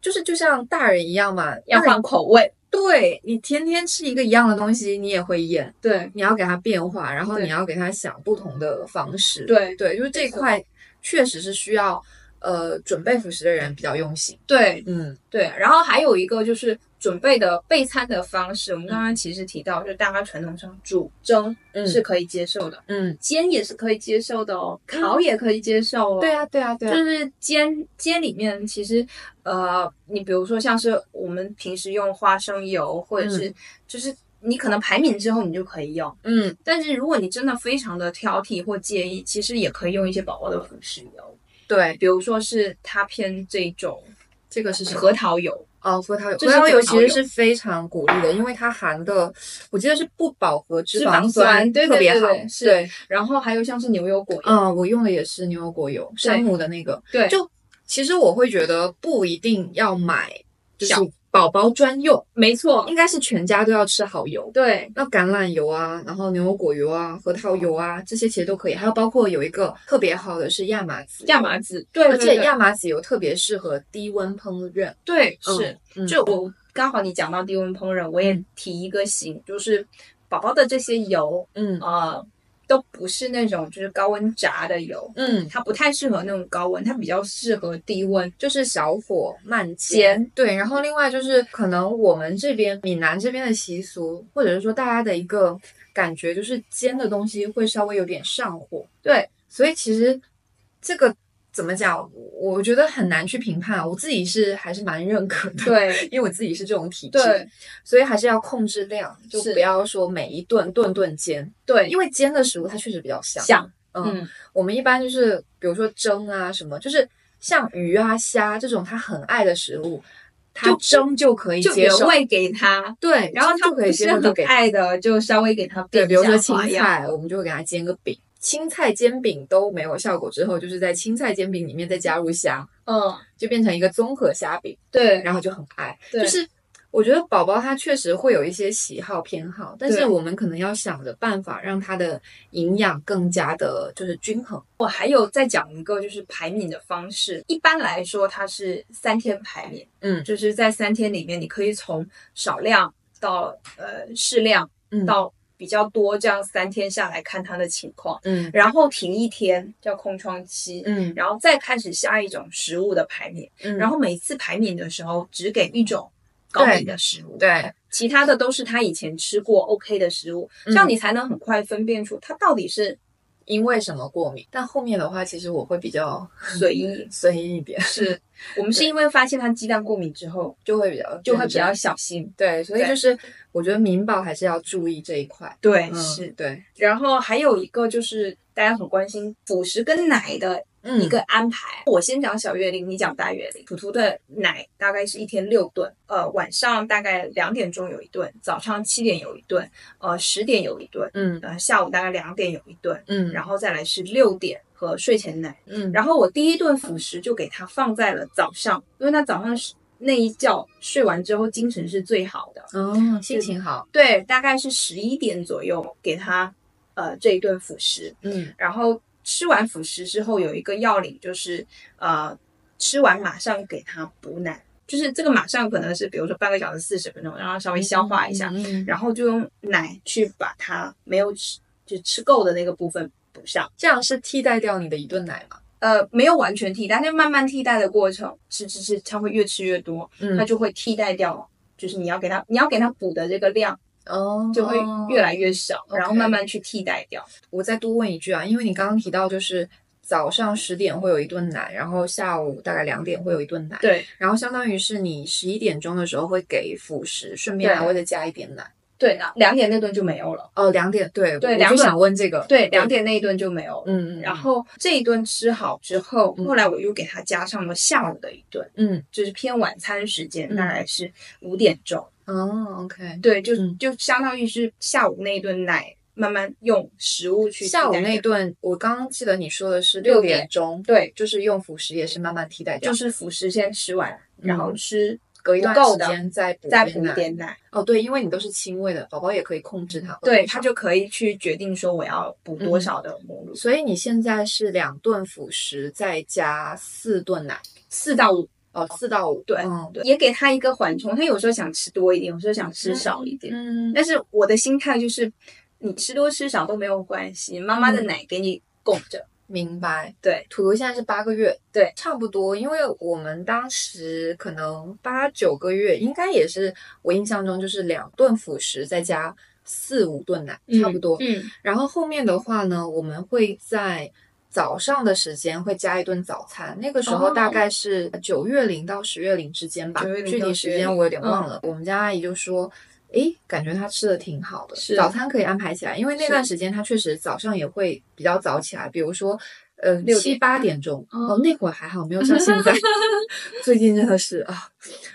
就是就像大人一样嘛，
要换口味。
对你天天吃一个一样的东西，你也会厌。
对，
你要给他变化，然后你要给他想不同的方式。
对
对，就是这块确实是需要呃准备辅食的人比较用心。
对，
嗯，
对。然后还有一个就是。准备的备餐的方式，我们刚刚其实提到，就大家传统上煮蒸是可以接受的，
嗯，
煎也是可以接受的哦，烤也可以接受哦。
对啊，对啊，对啊，
就是煎煎里面其实，呃，你比如说像是我们平时用花生油，或者是就是你可能排名之后你就可以用，
嗯，
但是如果你真的非常的挑剔或介意，其实也可以用一些宝宝的辅食油，
对，
比如说是它偏这种，
这个是
核桃油。
哦，核桃油，核桃油其实是非常鼓励的，因为它含的，我记得是不饱和脂肪酸，
对
特别好。
是，然后还有像是牛油果油，
嗯，我用的也是牛油果油，山姆的那个。
对，
就其实我会觉得不一定要买，就是。宝宝专用，
没错，
应该是全家都要吃好油。
对，
那橄榄油啊，然后牛油果油啊，核桃油啊，这些其实都可以。还有包括有一个特别好的是亚麻籽，
亚麻籽，对，而
且亚麻籽油特别适合低温烹饪。
对，是，就我刚好你讲到低温烹饪，我也提一个醒，就是宝宝的这些油，
嗯。
啊。都不是那种就是高温炸的油，
嗯，
它不太适合那种高温，它比较适合低温，
就是小火慢煎。对，然后另外就是可能我们这边闽南这边的习俗，或者是说大家的一个感觉，就是煎的东西会稍微有点上火。
对，
所以其实这个。怎么讲？我觉得很难去评判。我自己是还是蛮认可的，
对，
因为我自己是这种体质，
对，
所以还是要控制量，就不要说每一顿顿顿煎，
对，
因为煎的食物它确实比较香，
香，
嗯，我们一般就是比如说蒸啊什么，就是像鱼啊虾这种他很爱的食物，他蒸就可以接受，
喂给他，
对，
然后他
不
是很爱的，就稍微给他
对，比如说青菜，我们就会给他煎个饼。青菜煎饼都没有效果之后，就是在青菜煎饼里面再加入虾，
嗯，
就变成一个综合虾饼，
对，
然后就很爱。
对
就是我觉得宝宝他确实会有一些喜好偏好，但是我们可能要想着办法让他的营养更加的就是均衡。
我还有再讲一个，就是排敏的方式。一般来说，它是三天排敏，
嗯
就是在三天里面，你可以从少量到呃适量
嗯
到比较多，这样三天下来看他的情况，
嗯。
然后停一天叫空窗期，
嗯。
然后再开始下一种食物的排敏，
嗯，
然后每次排敏的时候只给一种高敏的食物，
对，
其他的都是他以前吃过 OK 的食物，
嗯。
这样你才能很快分辨出他到底是
因为什么过敏？但后面的话，其实我会比较
随意。
随意一点，
是我们是因为发现他鸡蛋过敏之后，
就会比较
就会比较小心。
对，所以就是我觉得民保还是要注意这一块。
对，
嗯
是。
对，
然后还有一个就是大家很关心辅食跟奶的
嗯
一个安排。我先讲小月龄，你讲大月龄。图图的奶大概是一天六顿，呃，晚上大概两点钟有一顿，早上七点有一顿，呃，十点有一顿，
嗯
呃，下午大概两点有一顿，
嗯，
然后再来是六点和睡前奶。
嗯，
然后我第一顿辅食就给他放在了早上，因为他早上是那一觉睡完之后精神是最好的。
哦，心情好，
对，大概是十一点左右给他呃这一顿辅食，
嗯
然后吃完辅食之后有一个要领就是呃吃完马上给他补奶，就是这个马上可能是比如说半个小时四十分钟，让他稍微消化一下，
嗯嗯
然后就用奶去把他没有吃就吃够的那个部分补上。
这样是替代掉你的一顿奶嘛？
呃，没有完全替代，但慢慢替代的过程，吃吃吃，它会越吃越多，
嗯
它就会替代掉，就是你要给它，你要给它补的这个量
哦，
就会越来越少然后慢慢去替代掉。
我再多问一句啊，因为你刚刚提到就是早上十点会有一顿奶，然后下午大概两点会有一顿奶，
对
然后相当于是你十一点钟的时候会给辅食，顺便还会再加一点奶。
对，两两点那顿就没有了，
哦，两点对
对我就
想问这个，
对，两点那一顿就没有了。
嗯，嗯嗯，
然后这一顿吃好之后，
嗯
后来我又给它加上了下午的一顿，
嗯
就是偏晚餐时间，
嗯
大概是五点钟。
哦，OK，
对，就
嗯。
就相当于是下午那一顿奶，慢慢用食物去
下午那
一
顿我刚刚记得你说的是
六
六点
点
钟，
对，
就是用辅食也是慢慢替代掉，
就是辅食先吃完，然后吃
隔一段时间再补
再补
点奶
点奶，
哦，对，因为你都是轻喂的，宝宝也可以控制它，
对，他就可以去决定说我要补多少的母乳，
所以你现在是两顿辅食再加四顿奶，
四到五，
哦，四到五，
对
嗯
对，也给他一个缓冲。他有时候想吃多一点，有时候想吃少一点，
嗯，
但是我的心态就是，你吃多吃少都没有关系，妈妈的
嗯
奶给你供着，
明白。
对
土图现在是八个月，
对，
差不多。因为我们当时可能八九个月，应该也是我印象中就是两顿辅食再加四五顿奶，差不多。
嗯，
然后后面的话呢，我们会在早上的时间会加一顿早餐，那个时候
哦。
大概是九月龄到十月龄之间吧
，9月龄
具
到10月龄
体时间我有点忘了。我们家阿姨就说。诶，感觉她吃的挺好的，
是
早餐可以安排起来，因为那段时间她确实早上也会比较早起来，比如说，呃，
六
七八点钟，
哦
哦，那会儿还好，没有像现在，最近真的是啊，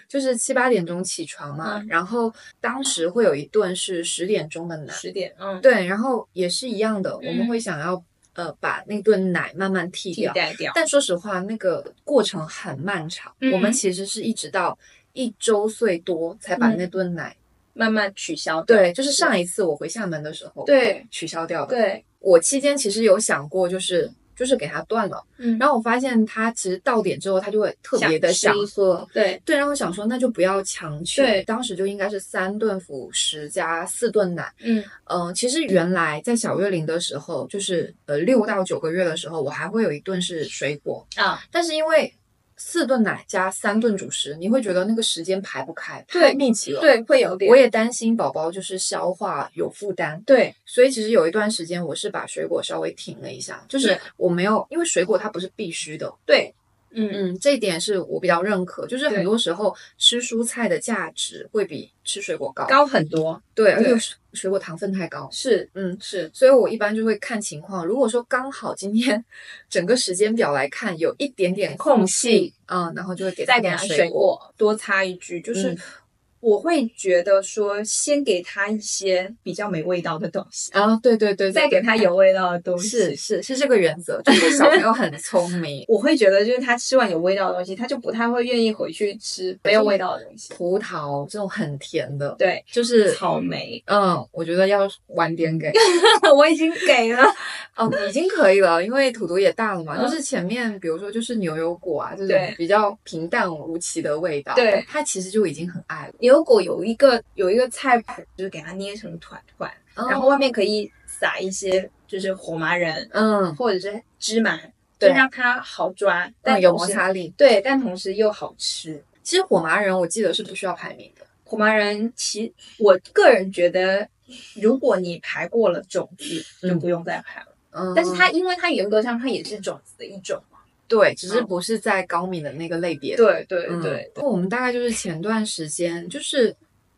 就是七八点钟起床嘛，
嗯。
然后当时会有一顿是十点钟的奶，
十点，嗯，
对，然后也是一样的，我们
嗯。
会想要呃把那顿奶慢慢替掉，
替代掉，
但说实话，那个过程很漫长。
嗯
我们其实是一直到一周岁多才把
嗯
那顿奶，
慢慢取消掉。
对，就是上一次我回厦门的时候，
对
取消掉的。
对，
我期间其实有想过，就是就是给它断了，
嗯，
然后我发现它其实到点之后，它就会特别的
想吃
喝。
对
对，然后我想说，那就不要强求。
对
当时就应该是三顿辅食加四顿奶。
嗯
嗯、其实原来在小月龄的时候，就是呃六到九个月的时候，我还会有一顿是水果，
啊，
但是因为四顿奶加三顿主食，你会觉得那个时间排不开，
对
太密集了。，
对，会有点，
我也担心宝宝就是消化有负担，
对
所以其实有一段时间我是把水果稍微停了一下，就是我没有，因为水果它不是必须的，
对，嗯。
嗯，这一点是我比较认可，就是很多时候吃蔬菜的价值会比吃水果高，
高很多，
对，而且水水果糖分太高，
是
嗯，
是，
所以我一般就会看情况。如果说刚好今天 整个时间表来看有一点点空
空
隙
隙，
嗯，然后就会给
再给他
水
果多插一句，就是。
嗯
我会觉得说，先给他一些比较没味道的东西，
啊，对对对，
再给他有味道的东西。
是是是这个原则，就是小朋友很聪明。
我会觉得，就是他吃完有味道的东西，他就不太会愿意回去吃没有味道的东西。
葡萄这种很甜的，
对，
就是
草莓。
嗯，我觉得要晚点给。
我已经给了，
哦，已经可以了，因为土土也大了嘛。就是前面，比如说就是牛油果啊这种比较平淡无奇的味道，
对，
他其实就已经很爱了。
牛油果有一个有一个菜谱，就是给它捏成团团，然后外面可以撒一些就是火麻仁，
嗯，
或者是芝麻，就让它好抓，但
有摩擦力。
对，但同时又好吃。
其实火麻仁我记得是不需要排名的。
火麻仁，其我个人觉得，如果你排过了种子，就不用再排了。嗯，但是它因为它严格上它也是种子的一种嘛。
对，只是不是在高敏的那个类别。
对对对。
我们大概就是前段时间就是。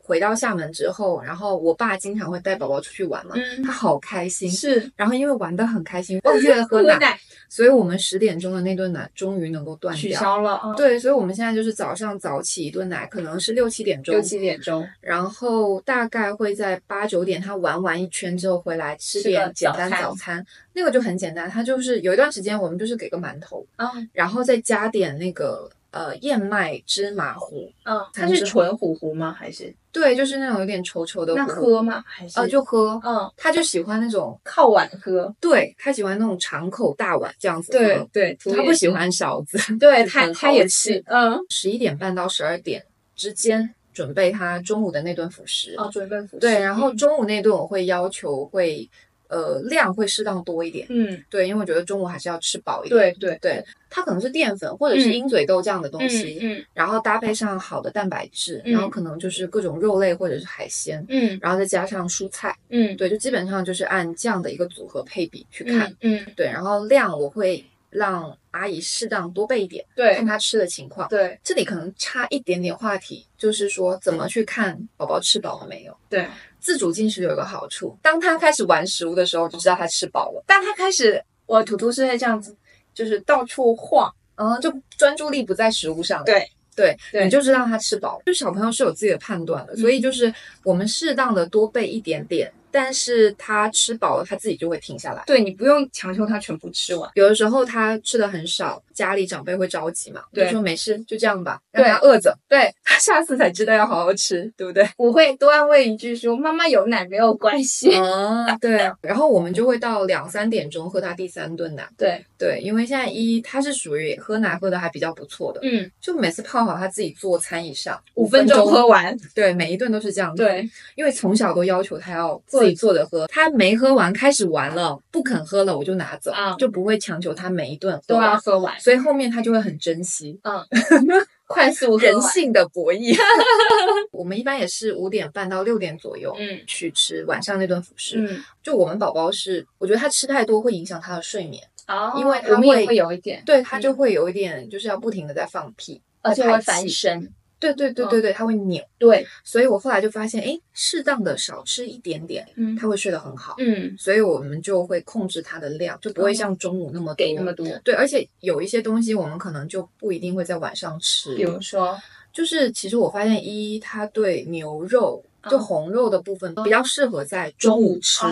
回到厦门之后，然后我爸经常会带宝宝出去玩嘛，他好开心。
是，
然后因为玩的很开心，忘记了喝奶，所以我们十点钟的那顿奶终于能够断掉，
取消了。
对，所以我们现在就是早上早起一顿奶，可能是六七点钟，
六七点钟，
然后大概会在八九点他玩完一圈之后回来吃点简单早餐，那个就很简单，他就是有一段时间我们就是给个馒头，嗯，然后再加点那个。呃，燕麦芝麻糊，
嗯，它是纯糊糊吗？还是
对，就是那种有点稠稠的。
那喝吗？还是
呃，就喝。
嗯，
他就喜欢那种
靠碗喝。
对他喜欢那种长口大碗这样子。
对对，
他不喜欢勺子。
对他他也吃。嗯，
十一点半到十二点之间准备他中午的那顿辅食。
哦，准备辅食。
对，然后中午那顿我会要求会。呃，量会适当多一点，
嗯，
对，因为我觉得中午还是要吃饱一点，
对对。
对，它可能是淀粉或者是鹰嘴豆这样的东西，
嗯，
然后搭配上好的蛋白质，然后可能就是各种肉类或者是海鲜，
嗯，
然后再加上蔬菜，
嗯，
对，就基本上就是按这样的一个组合配比去看，
嗯，
对，然后量我会让阿姨适当多备一点，
对，
看她吃的情况，
对，
这里可能差一点点话题，就是说怎么去看宝宝吃饱了没有，
对。
自主进食有一个好处，当他开始玩食物的时候，就知道他吃饱了。
但他开始，我图图是会这样子，就是到处晃，
嗯，就专注力不在食物上。
对
对，你就知道他吃饱。就小朋友是有自己的判断的，所以就是我们适当的多备一点点。但是他吃饱了，他自己就会停下来。
对你不用强求他全部吃完。
有的时候他吃的很少，家里长辈会着急嘛，
就
说没事，就这样吧，让他饿着。
对
他下次才知道要好好吃，对不对？
我会多安慰一句说：“妈妈有奶没有关系。”
啊，对。然后我们就会到两三点钟喝他第三顿奶。
对
对，因为现在一他是属于喝奶喝的还比较不错的，
嗯，
就每次泡好他自己做餐以上，
五分钟喝完。
对，每一顿都是这样。
对，
因为从小都要求他要自己做着喝，他。没喝完，开始玩了，不肯喝了，我就拿走，就不会强求他每一顿
都要喝完，
所以后面他就会很珍惜。
嗯，快速
人性的博弈。我们一般也是五点半到六点左右，
嗯，
去吃晚上那顿辅食。
嗯，
就我们宝宝是，我觉得他吃太多会影响他的睡眠
哦，
因为
他会会有一点，
对他就会有一点，就是要不停的在放屁，
而且会翻身。
对对对对对，他会扭。
对，
所以我后来就发现，哎，适当的少吃一点点，嗯，他会睡得很好。
嗯，
所以我们就会控制它的量，就不会像中午那么
给那么多。
对，而且有一些东西我们可能就不一定会在晚上吃。
比如说，
就是其实我发现一，它对牛肉就红肉的部分比较适合在中午吃。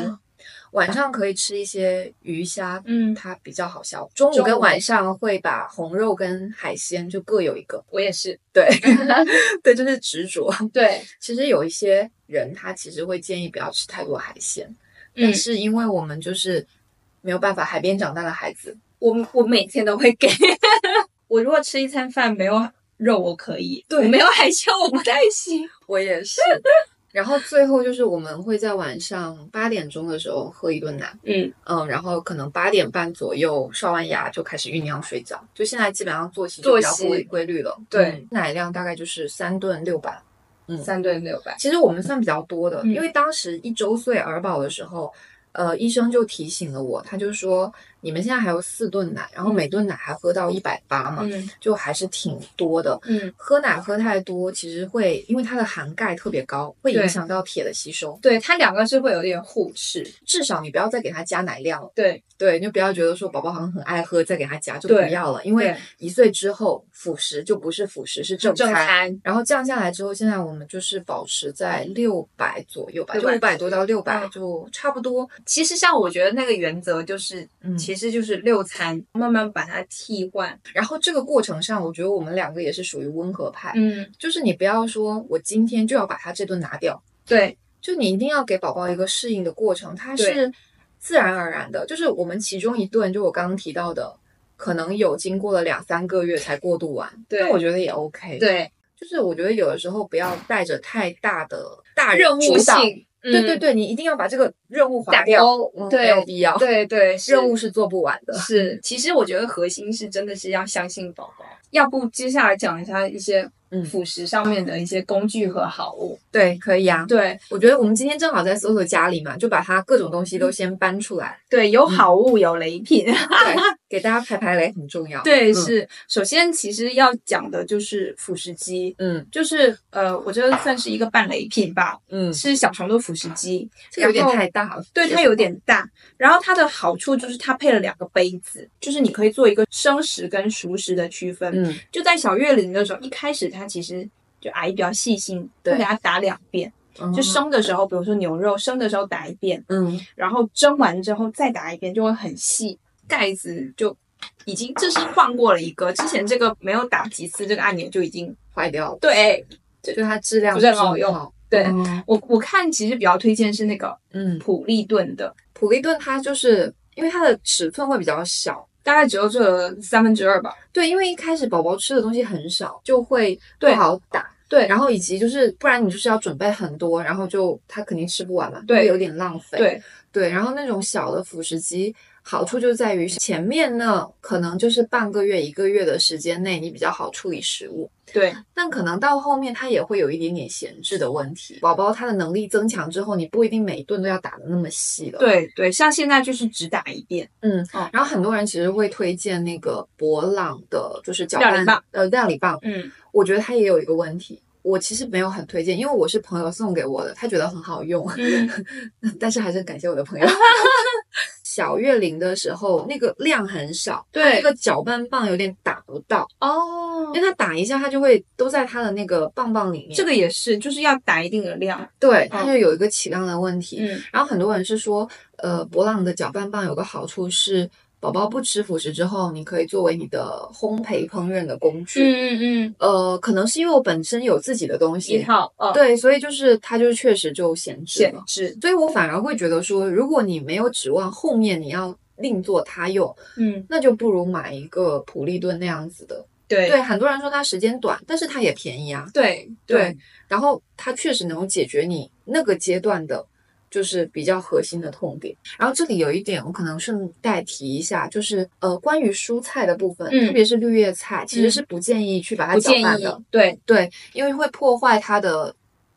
晚上可以吃一些鱼虾，
嗯，
它比较好消化。中午跟晚上会把红肉跟海鲜就各有一个。
我也是，
对，对，就是执着。
对，
其实有一些人他其实会建议不要吃太多海鲜，但是因为我们就是没有办法海边长大的孩子，
我我每天都会给。我如果吃一餐饭没有肉，我可以；
对，
没有海鲜我不太行。
我也是。然后最后就是我们会在晚上八点钟的时候喝一顿奶，
嗯。
嗯，然后可能八点半左右刷完牙就开始酝酿睡觉，就现在基本上作息
作
息规规律了。
对，
奶量大概就是三顿六百，
嗯，三顿六百，
其实我们算比较多的，因为当时一周岁儿宝的时候，呃，医生就提醒了我，他就说你们现在还有四顿奶，然后每顿奶还喝到一百八嘛，
嗯
就还是挺多的。
嗯，
喝奶喝太多，其实会因为它的含钙特别高，会影响到铁的吸收。
对，它两个是会有点互斥。
至少你不要再给它加奶量了。
对
对，你就不要觉得说宝宝好像很爱喝，再给他加就不要了，因为一岁之后辅食就不是辅食，是正
正
餐。然后降下来之后，现在我们就是保持在六百左右吧，就
600
五百多到六百
嗯
就差不多。
其实像我觉得那个原则就是，
嗯
其实就是六餐慢慢把它替换。
然后这个过程上，我觉得我们两个也是属于温和派，
嗯，
就是你不要说我今天就要把它这顿拿掉，
对
就你一定要给宝宝一个适应的过程，它是自然而然的。就是我们其中一顿，就我刚刚提到的，可能有经过了两三个月才过渡完，
对
但我觉得也 OK。，
对，
就是我觉得有的时候不要带着太大的大
任务性。嗯
对对对，你一定要把这个任务划
打
掉，嗯
对
没有必要。
对对，
任务是做不完的。
是，其实我觉得核心是真的是要相信宝宝。要不接下来讲一下一些
嗯
辅食上面的一些工具和好物。
对，可以啊。
对
我觉得我们今天正好在搜索家里嘛，就把它各种东西都先搬出来，
对，有好物有雷品。
对，给大家排排雷很重要。
对，
嗯
是首先其实要讲的就是辅食机。
嗯
就是呃，我觉得算是一个半雷品吧，
嗯，
是小熊的辅食机，
这个有点太大了。
对，它有点大。然后它的好处就是它配了两个杯子，就是你可以做一个生食跟熟食的区分。
嗯
就在小月龄的时候，一开始它其实就阿姨比较细心，
对
会给他打两遍。就生的时候，比如说牛肉生的时候打一遍，
嗯。
然后蒸完之后再打一遍，就会很细，盖子就已经这是换过了一个，之前这个没有打几次，这个按钮就已经
坏掉了，
对
就它质量
不是很好用
好
对
嗯。
我我看其实比较推荐是那个
嗯，
普利顿的，
普利顿它就是因为它的尺寸会比较小，
大概只有这三分之二吧。
对，因为一开始宝宝吃的东西很少，就会不好打。
对
然后以及就是，不然你就是要准备很多，然后就他肯定吃不完嘛，
对
会有点浪费。
对
对，然后那种小的辅食机好处就在于前面呢，可能就是半个月、一个月的时间内，你比较好处理食物。
对
但可能到后面它也会有一点点闲置的问题。宝宝他的能力增强之后，你不一定每一顿都要打的那么细了。，
对对，像现在就是只打一遍，
嗯，
哦
然后很多人其实会推荐那个博朗的，就是搅拌
棒，
呃，料理棒。
嗯，
我觉得它也有一个问题。我其实没有很推荐，因为我是朋友送给我的，他觉得很好用，
嗯
但是还是感谢我的朋友。小月龄的时候，那个量很少，
对。
那个搅拌棒有点打不到，
哦。
因为它打一下，它就会都在它的那个棒棒里面。
这个也是，就是要打一定的量，
对，它就有一个起量的问题。
嗯。
然后很多人是说，呃，博朗的搅拌棒有个好处是，宝宝不吃辅食之后，你可以作为你的烘焙烹饪的工具。
嗯嗯嗯
呃，可能是因为我本身有自己的东
西，一
西，
套哦，
对，所以就是它就确实就闲置了。
限制，
所以我反而会觉得说，如果你没有指望后面你要另做他用，
嗯
那就不如买一个普利顿那样子的。
对
对，很多人说它时间短，但是它也便宜啊。
对
对，然后它确实能够解决你那个阶段的，就是比较核心的痛点。然后这里有一点，我可能顺带提一下，就是呃，关于蔬菜的部分，
嗯
特别是绿叶菜，其实
嗯
是不建议去把它搅拌的，，
对，
对，因为会破坏它的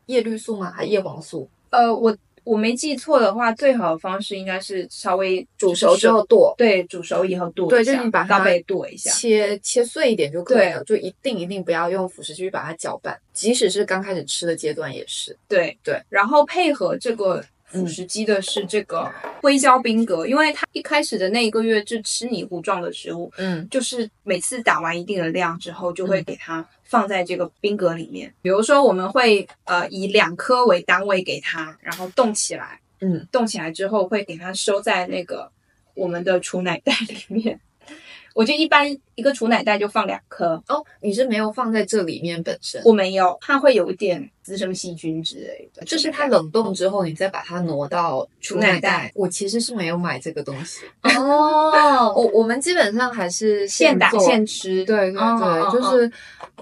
叶绿素吗？还叶黄素？
呃，我我没记错的话，最好的方式应该是稍微
煮熟之后剁，
对，煮熟以后剁
对
一下
就是你把它
剁一下，
切切碎一点就可以了，就一定一定不要用辅食去把它搅拌，即使是刚开始吃的阶段也是。
对
对，
然后配合这个辅食机的是这个硅胶冰格，因为它一开始的那一个月就吃泥糊状的食物，
嗯
就是每次打完一定的量之后，就会给它放在这个冰格里面。比如说，我们会呃以两颗为单位给它，然后冻起来，
嗯，
冻起来之后会给它收在那个我们的储奶袋里面。我就一般一个储奶袋就放两颗，
哦，你是没有放在这里面本身，
我没有，怕会有一点滋生细菌之类的。
就是它冷冻之后，你再把它挪到储奶
袋。
我其实是没有买这个东西，
哦，
我我们基本上还是
现打现吃，
对对对，
哦
就是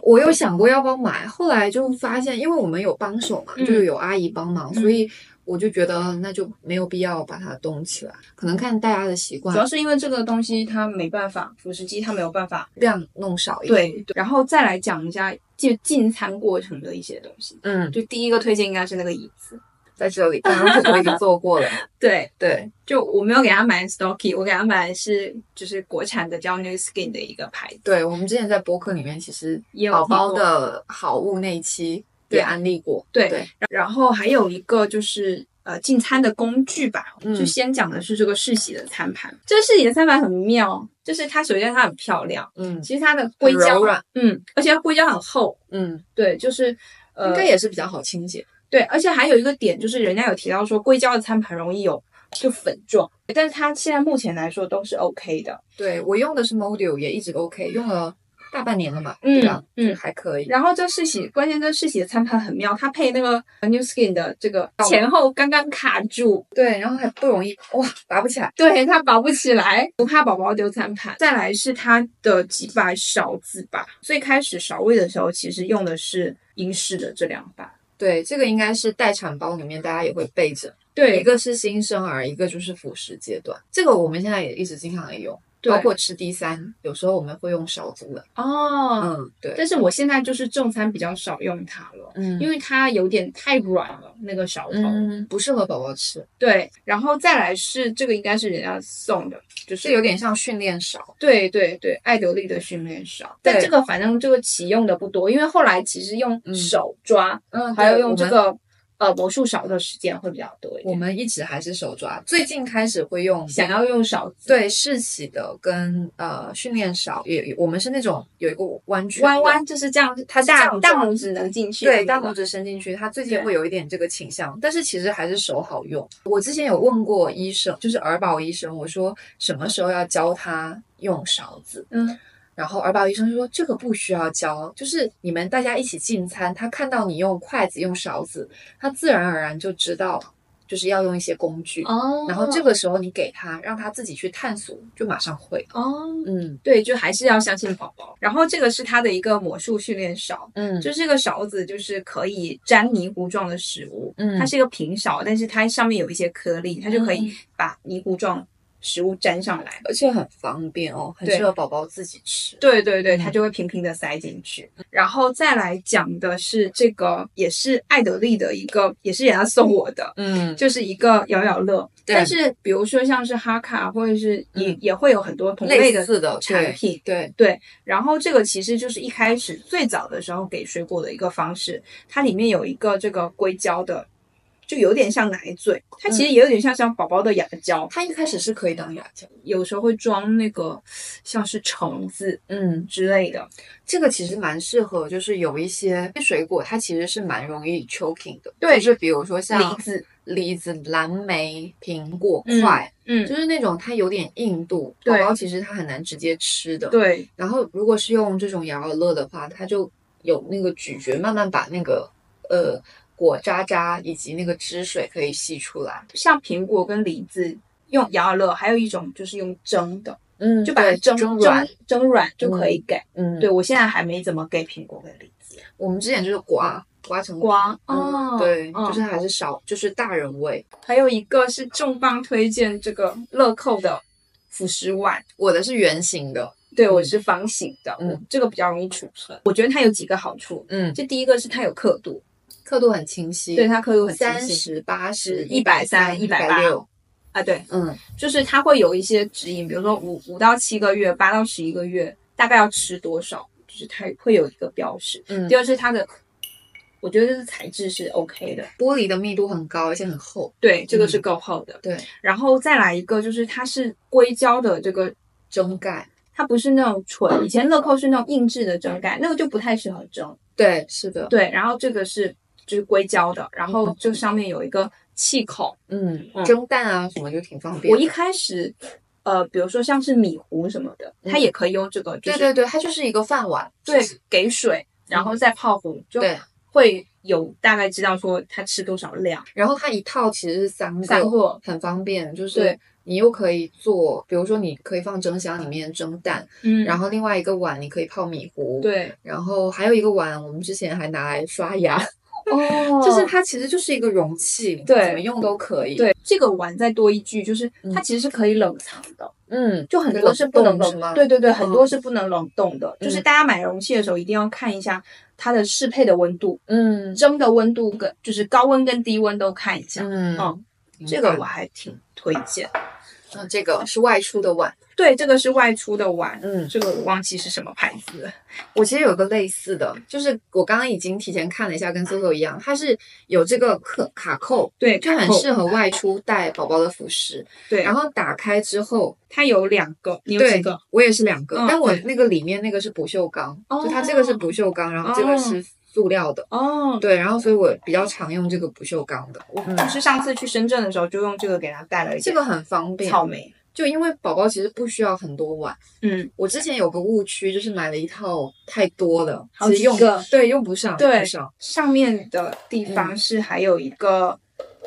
我有想过要不要买，后来就发现，因为我们有帮手嘛，
嗯
就是有阿姨帮忙，
嗯
所以我就觉得那就没有必要把它冻起来。可能看大家的习惯
主，要是因为这个东西它没办法，辅食机它没有办法。
量弄少一点。
对，对然后再来讲一下就进餐过程的一些东西。
嗯，
就第一个推荐应该是那个椅子，
在这里，刚刚我已经做过了。
对
对，
就我没有给他买 Stocky，我给他买的是就是国产的叫 New Skin 的一个牌子。
对，我们之前在博客里面其实
也有
宝宝的好物那一期
对
也安利过。
对
对，
然后还有一个就是呃进餐的工具吧，
嗯
就先讲的是这个世喜的餐盘。这个世喜的餐盘很妙，就是它首先它很漂亮，
嗯
其实它的硅胶
柔软，
嗯，而且它硅胶很厚，
嗯，
对，就是呃
应该也是比较好清洁。
对，而且还有一个点就是人家有提到说硅胶的餐盘容易有就粉状，但是它现在目前来说都是 OK 的。
对我用的是 Module，也一直 OK，用了大半年了嘛，
嗯
对吧？
嗯
还可以。
然后这世喜，关键这世喜的餐盘很妙，它配那个 New Skin 的这个前后刚刚卡住，
对，然后还不容易哇，拔不起来。
对，它拔不起来，不怕宝宝丢餐盘。再来是它的几把勺子吧，最开始勺位的时候，其实用的是英式的这两把。
对，这个应该是待产包里面大家也会备着，
对一，
个是新生儿，一个就是辅食阶段。这个我们现在也一直经常也用，
对
包括吃 D 三，有时候我们会用勺子的。
哦，
嗯，对，
但是我现在就是正餐比较少用它了。
嗯
因为它有点太软了，那个勺头。
嗯不适合宝宝吃，
对，然后再来是这个应该是人家送的，就是
这有点像训练勺。
对对对，爱德利的训练勺。但这个反正这个启用的不多，因为后来其实用
嗯
手抓，
嗯
还有用这个呃魔术勺的时间会比较多一点。
我们一直还是手抓，最近开始会用
想要用勺子，
对试洗的跟呃训练勺，也我们是那种有一个弯曲
弯弯就是这样，
它
大大拇指能进去，
对，大拇指伸进去，它最近会有一点这个倾向，但是其实还是手好用。我之前有问过医生，就是儿保医生，我说什么时候要教他用勺子，
嗯，
然后儿保医生就说这个不需要教，就是你们大家一起进餐，他看到你用筷子用勺子，他自然而然就知道就是要用一些工具。
哦
然后这个时候你给他，让他自己去探索，就马上会。
哦，
嗯
对，就还是要相信宝宝。然后这个是他的一个魔术训练勺，
嗯
就这个勺子就是可以沾泥糊状的食物，
嗯
它是一个平勺，但是它上面有一些颗粒，它就可以
嗯
把泥糊状食物粘上来。
而且很方便哦，很适合宝宝自己吃。
对对对，
嗯
它就会平平的塞进去。然后再来讲的是这个，也是艾德利的一个，也是人家送我的，
嗯，
就是一个摇摇乐。
对
但是比如说像是哈卡，或者是也、
嗯
也会有很多同类的
类似的
产品。
对，
对，然后这个其实就是一开始最早的时候给水果的一个方式，它里面有一个这个硅胶的，就有点像奶嘴，它其实也有点像像宝宝的牙胶，
它一开始是可以当牙胶。
有时候会装那个像是橙子
嗯，
之类的。
这个其实蛮适合，就是有一些水果，它其实是蛮容易 choking 的。
对
就是比如说像
梨子，
梨子、蓝莓、苹果
嗯
块，
嗯，
就是那种它有点硬度，宝
对
宝其实它很难直接吃的。。
对
然后如果是用这种摇摇乐的话，它就有那个咀嚼，慢慢把那个呃果渣渣以及那个汁水可以吸出来。
像苹果跟梨子用摇摇乐，还有一种就是用蒸的，
嗯
就把它蒸
蒸软。
蒸软就可以给。
嗯，
对我现在还没怎么给苹果跟梨子。
我们之前就是刮刮成
刮
嗯
哦
对，
嗯
就是还是少，就是大人味。
还有一个是重磅推荐这个乐扣的辅食碗，
我的是圆形的，
对我是方形的，
嗯
嗯，这个比较容易储存。我觉得它有几个好处，
嗯，
这第一个是它有刻度，
刻度很清晰，
对，它刻度很清
三
晰
十、八十、
一百三、一百八
六，
啊，对，
嗯。
就是它会有一些指引，比如说五五到七个月、八到十一个月，大概要吃多少，就是它会有一个标识。
嗯。
第，二是它的，我觉得这个材质是 OK 的，
玻璃的密度很高，而且很厚，
对，这个是够厚的。
对，
然后再来一个就是它是硅胶的这个
蒸盖，
它不是那种纯，以前乐扣是那种硬质的蒸盖，那个就不太适合蒸。
对，是的，
对，然后这个是就是硅胶的，然后就上面有一个气孔。
嗯
嗯，
蒸蛋啊什么就挺方便。
我一开始，呃，比如说像是米糊什么的，它
嗯。
也可以用这个，就是
对对对，它就是一个饭碗，
对给水，然后再泡糊，就，会有大概知道说它吃多少量。
然后它一套其实是三个，
三个
很方便，就是你又可以做，比如说你可以放蒸箱里面蒸蛋，
嗯。
然后另外一个碗你可以泡米糊，，
对。
然后还有一个碗我们之前还拿来刷牙，
哦。
就是它其实就是一个容器，
对。
怎么用都可以，，
对这个碗再多一句，就是
嗯。
它其实是可以冷藏的，
嗯，
就很多是不能冷对对对，
嗯
很多是不能冷冻的。就是
嗯。
大家买容器的时候一定要看一下它的适配的温度，
嗯。
蒸的温度跟就是高温跟低温都看一下。
嗯。
嗯，这个我还挺推荐。
嗯，这个是外出的碗。
对，这个是外出的碗，
嗯，
这个我忘记是什么牌子了。
我其实有个类似的，就是我刚刚已经提前看了一下，跟 Soso 一样，它是有这个卡卡扣，
对，
就很适合外出带宝宝的辅食。
对，
然后打开之后，
它有两个，你有
对
几个？
我也是两个，
嗯
但我那个里面那个是不锈钢，就它这个是不锈钢，然后这个是塑料的。
哦，
对，然后所以我比较常用这个不锈钢的，
我就是上次去深圳的时候就用这个给他带了一点
这个很方便。
草莓。
就因为宝宝其实不需要很多碗，
嗯，
我之前有个误区，就是买了一套太多了，
好几个
对用不上，
对
上。
上面的地方是还有一个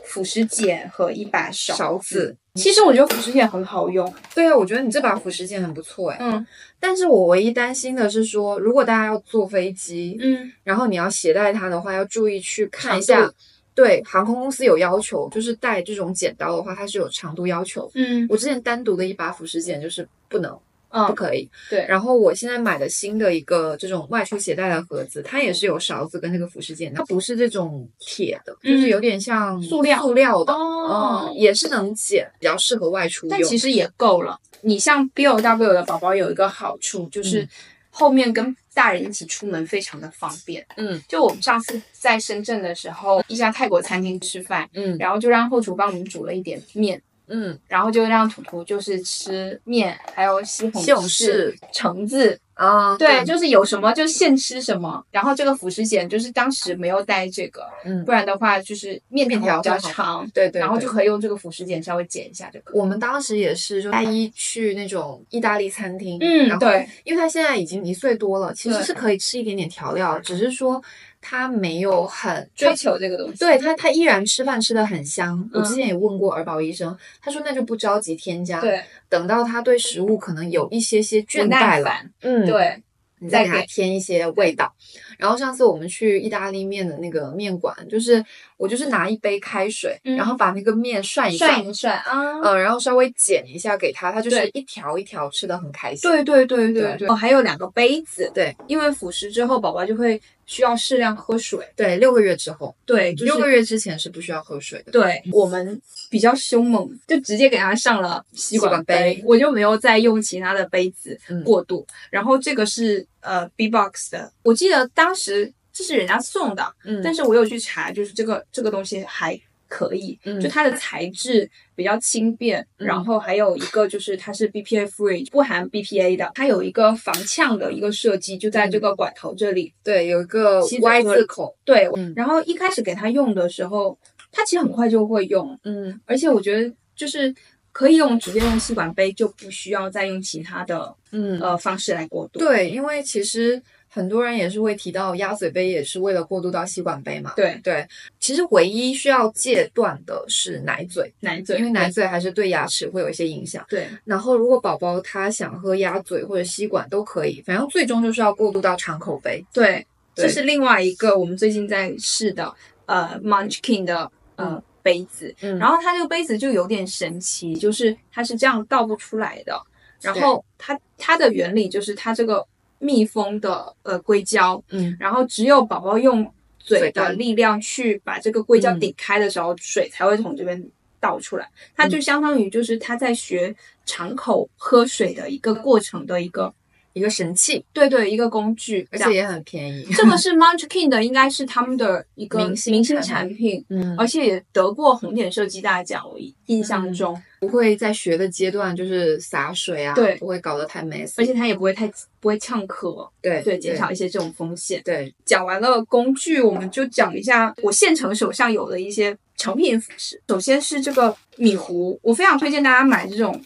辅食剪和一把勺
勺子。
其实我觉得辅食剪很好用。
对啊，我觉得你这把辅食剪很不错哎。
嗯
但是我唯一担心的是说，如果大家要坐飞机，
嗯，
然后你要携带它的话，要注意去看一下。对，航空公司有要求，就是带这种剪刀的话，它是有长度要求。
嗯
我之前单独的一把辅食剪就是不能，不
嗯，
可以。
对，
然后我现在买的新的一个这种外出携带的盒子，它也是有勺子跟那个辅食剪，它不是这种铁的，就是有点像
塑料
塑料的，
哦
嗯，也是能剪，比较适合外出用。
但其实也够了。你像 B O W 的宝宝有一个好处，就是后面跟大人一起出门非常的方便。
嗯。
就我们上次在深圳的时候，一家泰国餐厅吃饭，
嗯。
然后就让后厨帮我们煮了一点面，
嗯
然后就让图图就是吃面，还有西红
西红柿、
橙子，
啊，
对，就是有什么就现吃什么。然后这个辅食剪就是当时没有带这个，
嗯
不然的话就是面
面条
条比较长，
对对，
然后就可以用这个辅食剪稍微剪一下就可以。
我们当时也是，就大一去那种意大利餐厅，
嗯
然后
对，
因为他现在已经一岁多了，其实是可以吃一点点调料，只是说他没有很
追求这个东西，
对他，他依然吃饭吃的很香。我
嗯
之前也问过儿保医生，他说那就不着急添加，，
对，
等到他对食物可能有一些些倦怠了，嗯，，
对，
你再给他添一些味道。然后上次我们去意大利面的那个面馆，就是我就是拿一杯开水，
嗯
然后把那个面涮一
涮一涮啊。
呃，然后稍微剪一下给他，他就是一条一条吃的很开心。
对对对
对
对对，哦，还有两个杯子，
对，
因为辅食之后宝宝就会需要适量喝水，
对，六个月之后，
对，就是
六个月之前是不需要喝水的。
对我们比较凶猛，就直接给他上了吸管
杯
我就没有再用其他的杯子
嗯
过渡。然后这个是呃 B box 的，我记得当时这是人家送的，
嗯。
但是我有去查，就是这个这个东西还可以，
嗯。
就它的材质比较轻便，
嗯。
然后还有一个就是它是 BPA free，不含 BPA 的，它有一个防呛的一个设计，就在这个管头这里。
对，有一个 Y 字口。
对，
嗯。
然后一开始给他用的时候，他其实很快就会用，
嗯。
而且我觉得就是可以用直接用吸管杯，就不需要再用其他的
嗯，
呃方式来过渡。
对，因为其实很多人也是会提到鸭嘴杯也是为了过渡到吸管杯嘛。
对，
对，其实唯一需要戒断的是奶嘴，
奶嘴，
因为奶嘴还是对牙齿会有一些影响。
对
然后，如果宝宝他想喝鸭嘴或者吸管都可以，反正最终就是要过渡到敞口杯。
对，
对
这是另外一个我们最近在试的呃 Munchkin 的呃。
嗯
杯子，
嗯。
然后它这个杯子就有点神奇，就是它是这样倒不出来的，然后它它的原理就是它这个密封的呃硅胶，
嗯。
然后只有宝宝用嘴的力量去把这个硅胶
嗯
顶开的时候，水才会从这边倒出来。它就相当于就是他在学长口喝水的一个过程的一个，
一个神器，
对对，一个工具。
而且也很便宜。
这个是 Munchkin 的，应该是他们的一个
明星
明星
产
产品，
嗯
而且也得过红点设计大奖。我印象中，
不会在学的阶段就是洒水啊，
对
不会搞得太 messy，
而且它也不会太不会呛咳，
对
对，减少一些这种风险。
对，
讲完了工具，我们就讲一下我现成手上有的一些成品服饰。首先是这个米糊，我非常推荐大家买这种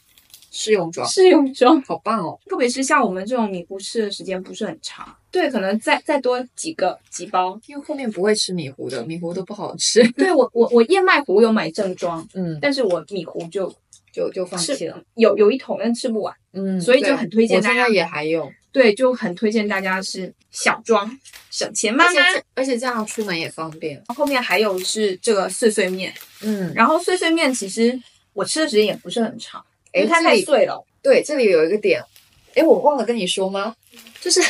试用装，
试用装，
好棒哦。
特别是像我们这种米糊吃的时间不是很长，对，可能再再多几个几包。
因为后面不会吃米糊的，米糊都不好吃。
对我我我燕麦糊有买正装，
嗯，
但是我米糊就
就就放弃了。
有有一桶，但吃不完。
嗯，
所以就很推荐大家
也还有，
对，就很推荐大家是小装，省钱妈妈。
而且而且这样出门也方便。
后面还有是这个碎碎面，
嗯，
然后碎碎面其实我吃的时间也不是很长，因为它太碎了。
对，这里有一个点，哎，我忘了跟你说吗？就是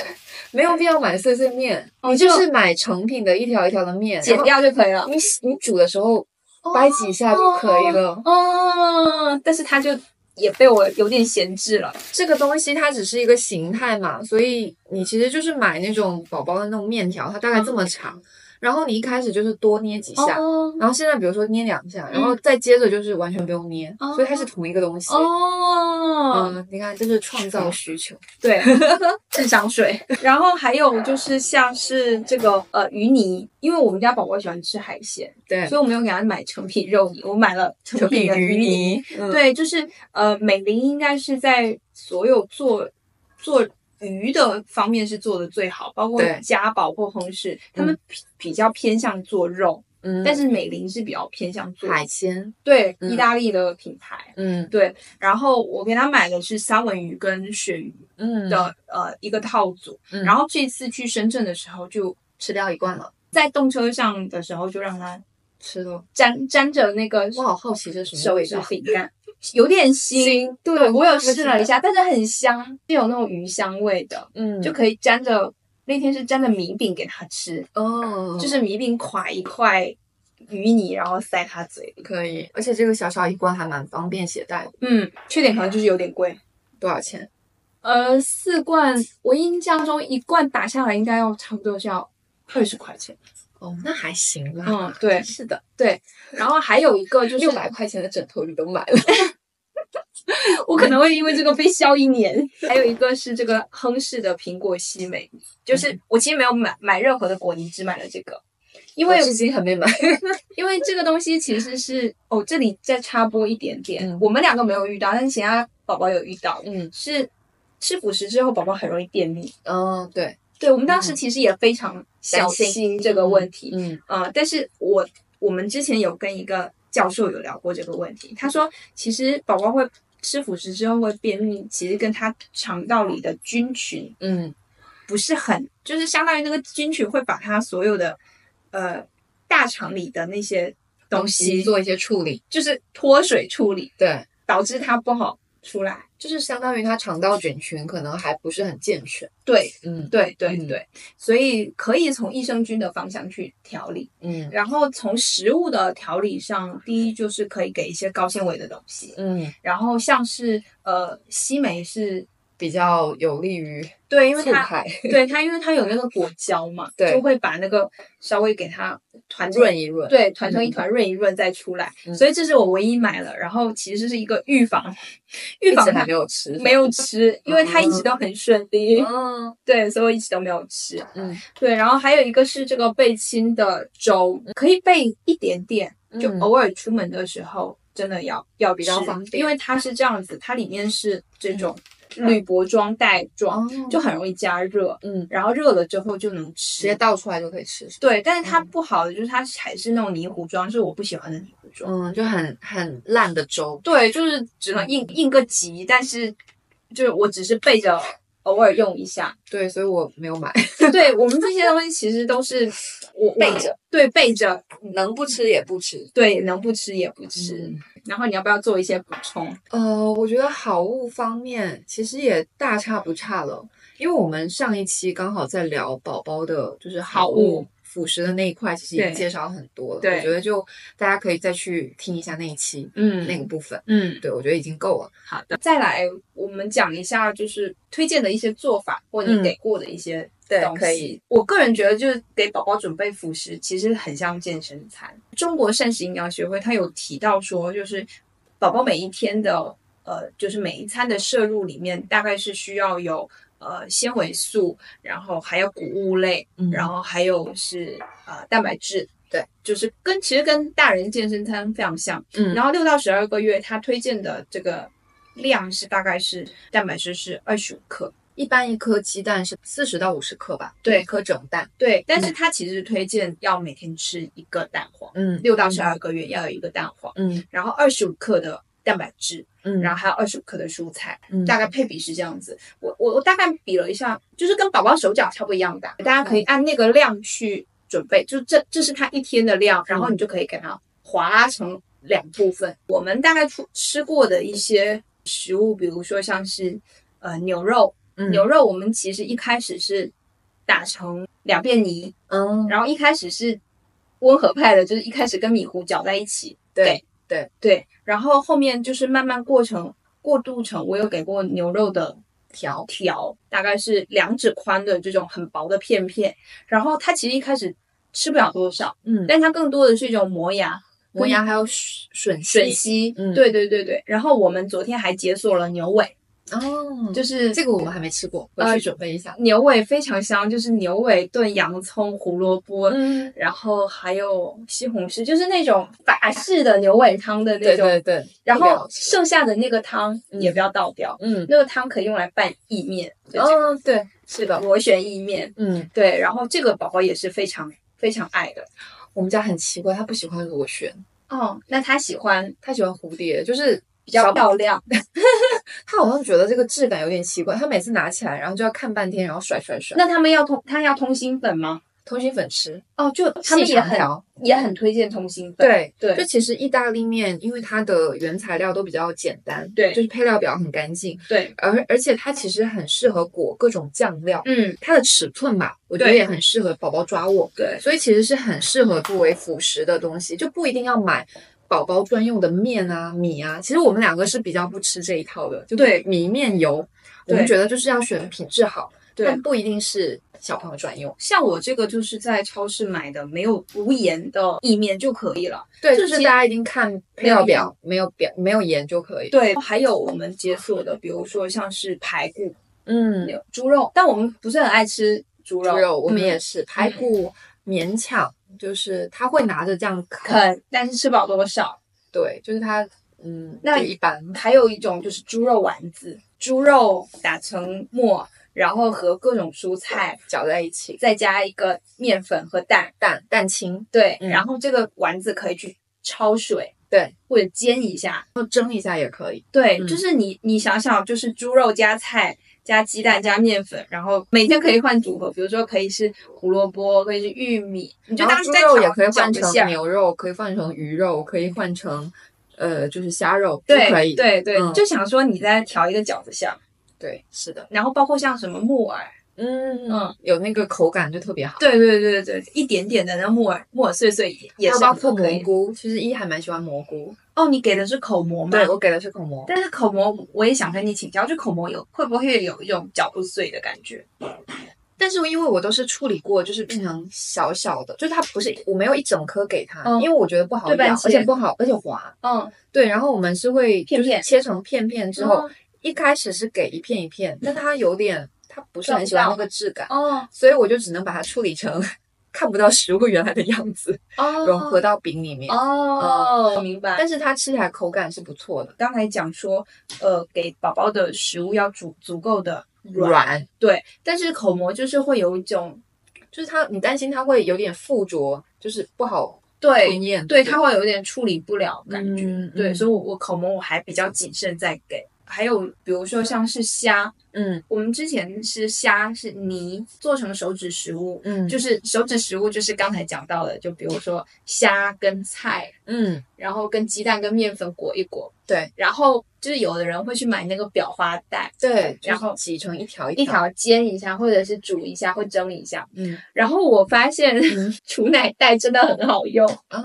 没有必要买碎碎面，
哦
你就
就是
买成品的一条一条的面，
剪掉就可以了。
你你煮的时候掰几下就可以了。
哦，但是它就也被我有点闲置了。
这个东西它只是一个形态嘛，所以你其实就是买那种宝宝的那种面条，它大概这么长，然后你一开始就是多捏几下。
哦
然后现在比如说捏两下，然后再接着就是完全不用捏，
哦
所以它是同一个东西。
哦，
嗯，你看，这是创造需求。
对，智商税。然后还有就是像是这个呃鱼泥，因为我们家宝宝喜欢吃海鲜，
对
所以我没有给他买成品肉泥，我买了成品的鱼泥。对，就是呃，美林应该是在所有做做鱼的方面是做的最好，包括
对。
家宝或亨氏，他们比比较偏向做肉，
嗯，
但是美林是比较偏向做
海鲜，
对
嗯。
意大利的品牌。
嗯。
对，然后我给他买的是三文鱼跟鳕鱼
嗯。
的、呃一个套组，
嗯。
然后这次去深圳的时候就
吃掉一罐了，
在动车上的时候就让他
吃了。
沾沾着那个
我好好奇这是什么味道？
饼干，有点腥。
腥
对我有试了一下，但是很香，是有那种鱼香味的，
嗯，
就可以沾着。那天是沾着米饼给他吃，
哦，
就是米饼垮一块鱼泥，然后塞他嘴里。
可以，而且这个小小一罐还蛮方便携带的。
嗯，缺点可能就是有点贵。
多少钱？
呃，四罐，我印象中一罐打下来应该要差不多是要二十块钱。
哦，那还行啦。
嗯，对
是的，
对。然后还有一个就是
六百块钱的枕头你都买了。
我可能会因为这个被笑一年。还有一个是这个亨氏的苹果西梅，就是我其实没有买买任何的果泥，只买了这个，因为
我至今还没买。
因为这个东西其实是哦，这里再插播一点点，
嗯
我们两个没有遇到，但是其他宝宝有遇到，
嗯
是吃辅食之后宝宝很容易便秘。
嗯，对，
对我们当时其实也非常小
担心
心这个问题，
嗯
呃，但是我我们之前有跟一个教授有聊过这个问题，他说其实宝宝会吃辅食之后会便秘，其实跟他肠道里的菌群
嗯
不是很，就是相当于那个菌群会把他所有的呃大肠里的那些东西
做一些处理。
就是脱水处理，
对，
导致它不好出来。
就是相当于它肠道菌群可能还不是很健全。
对
嗯
对对
嗯
对，所以可以从益生菌的方向去调理。
嗯
然后从食物的调理上，第一就是可以给一些高纤维的东西，
嗯，
然后像是呃西梅是，
比较有利于
对，因为它 对它因为它有那个果胶嘛，
对
就会把那个稍微给它团
润一润。
对，团成一团，润一润再出来。
嗯
所以这是我唯一买了，然后其实是一个预防，预防
还没有吃。
没有吃，因为它一直都很顺利。
嗯
对，所以我一直都没有吃。
嗯
对，然后还有一个是这个贝亲的粥，可以备一点点，就
嗯
偶尔出门的时候真的要要
比较方便
因为它是这样子，它里面是这种铝箔装袋装，
哦
就很容易加热，
嗯，
然后热了之后就能吃
直接。倒出来就可以吃。
对，但是它
嗯
不好的就是它还是那种泥糊装，是我不喜欢的泥糊装。
嗯，就很很烂的粥。
对，就是只能应应个急，但是就是我只是备着偶尔用一下。
对，所以我没有买。
对我们这些东西其实都是我我
备着，
对备着，
能不吃也不吃。
对能不吃也不吃。
嗯
然后你要不要做一些补充？
呃，我觉得好物方面其实也大差不差了，因为我们上一期刚好在聊宝宝的，就是好
物
辅食的那一块，其实已经介绍很多了。
对
我觉得就大家可以再去听一下那一期、
嗯
那个部分。
嗯，
对，我觉得已经够了。
好的。再来，我们讲一下就是推荐的一些做法，或你
嗯
给过的一些
对
东西。
可以。
我个人觉得，就是给宝宝准备辅食，其实很像健身餐。中国膳食营养学会它有提到说，就是宝宝每一天的呃，就是每一餐的摄入里面，大概是需要有呃纤维素，然后还有谷物类，
嗯
然后还有是呃蛋白质。
对，
就是跟其实跟大人健身餐非常像。
嗯
然后六到十二个月，他推荐的这个量是大概是蛋白质是二十五克。
一般一颗鸡蛋是四十到五十克吧，
对
一颗整蛋。
对，但是他其实推荐要每天吃一个蛋黄，
嗯
六到十二个月要有一个蛋黄，
嗯
然后二十五克的蛋白质，
嗯，
然后还有二十五克的蔬菜，
嗯。
大概配比是这样子。我我我大概比了一下，就是跟宝宝手脚差不多一样大，大家可以按那个量去准备，就这这是他一天的量，然后你就可以给他划拉成两部分。我们大概出吃过的一些食物，比如说像是呃牛肉，
嗯。
牛肉我们其实一开始是打成两遍泥，
嗯，
然后一开始是温和派的，就是一开始跟米糊搅在一起，
对对
对对，然后后面就是慢慢过程过渡成，我有给过牛肉的
条，
条，大概是两指宽的这种很薄的片片，然后它其实一开始吃不了多少，
嗯，
但它更多的是一种磨牙。
磨牙还有吮吮吸，嗯
对对对对。然后我们昨天还解锁了牛尾，
哦，
就是
这个我们还没吃过，回
呃
去准备一下。
牛尾非常香，就是牛尾炖洋葱、胡萝卜，
嗯，
然后还有西红柿，就是那种法式的牛尾汤的那种。
对对对，
然后剩下的那个汤也不要倒掉，
嗯，
那个汤可以用来拌意面，就这样
哦，对，是的，
螺旋意面。
嗯，
对，然后这个宝宝也是非常非常爱的。
我们家很奇怪，他不喜欢螺旋，
哦，那他喜欢
他喜欢蝴蝶，就是
比较漂亮，
他好像觉得这个质感有点奇怪，他每次拿起来，然后就要看半天，然后甩甩甩。
那他们要通，他要通心粉吗？
通心粉吃，
哦，就他们也很也很推荐通心粉。
对
对
就其实意大利面，因为它的原材料都比较简单，
对
就是配料表很干净，
对，
而而且它其实很适合裹各种酱料，
嗯，
它的尺寸吧，我觉得也很适合宝宝抓握，
对
所以其实是很适合作为辅食的东西，就不一定要买。宝宝专用的面啊、米啊，其实我们两个是比较不吃这一套的，就
对。
米面油，我们觉得就是要选品质好，
对。
但不一定是小朋友专用。
像我这个就是在超市买的没有无盐的意面就可以了。
对，
就
就是是大家一定看配料表，没有表没有盐就可以。，
对，还有我们解锁的，比如说像是排骨、
嗯，
牛猪肉，但我们不是很爱吃猪肉，
猪肉我们
嗯。
也是排骨勉强，就是他会拿着这样啃，
啃，但是吃不了多少。
对，就是他嗯，
那
就一般。
还有一种就是猪肉丸子，猪肉打成沫，然后和各种蔬菜，
搅在一起，
再加一个面粉和蛋，
蛋蛋清，
对，
嗯
然后这个丸子可以去焯水，
对，
或者煎一下，
然后蒸一下也可以。
对，
嗯
就是你你想想，就是猪肉加菜。加鸡蛋加面粉，然后每天可以换组合，比如说可以是胡萝卜，可以是玉米，你就当时在炒
肉也可以换成牛肉，可以换成鱼肉，可以换成呃就是虾肉，都
对，
可以。
对对，
嗯
就想说你在调一个饺子馅儿，
对，是的，
然后包括像什么木耳，
嗯
嗯，
有那个口感就特别好。
对对对对对，一点点的那木耳木耳碎碎也也是
还有包括
可以
蘑菇，其实一还蛮喜欢蘑菇。
哦，你给的是口蘑吗？
对我给的是口蘑，
但是口蘑我也想跟你请教，就口蘑有会不会有一种嚼不碎的感觉？
但是因为我都是处理过，就是变成小小的，就是它不是我没有一整颗给它，
嗯
因为我觉得不好咬，而且不好，而且滑。
嗯，
对，然后我们是会就是
片片
切成片片之后，
哦
一开始是给一片一片，但它有点它不是很喜欢那个质感，
哦
所以我就只能把它处理成看不到食物原来的样子，
哦，
融合到饼里面。
哦，明白。
但是它吃起来口感是不错的，
刚才讲说，呃，给宝宝的食物要足足够的软，
软，
对，但是口蘑就是会有一种
就是它你担心它会有点附着，就是不好
对，对，它会有点处理不了感觉。
嗯
对，
嗯
所以我我口蘑我还比较谨慎在给。还有比如说像是虾，
嗯。
我们之前是虾是泥做成手指食物，
嗯。
就是手指食物就是刚才讲到的，就比如说虾跟菜，
嗯，
然后跟鸡蛋跟面粉裹一裹，
对。
然后就是有的人会去买那个裱花袋，
对，
然后
就是挤成一条
一条。煎一下，或者是煮一下，或蒸一下。
嗯
然后我发现
嗯。
储奶袋真的很好用，
啊，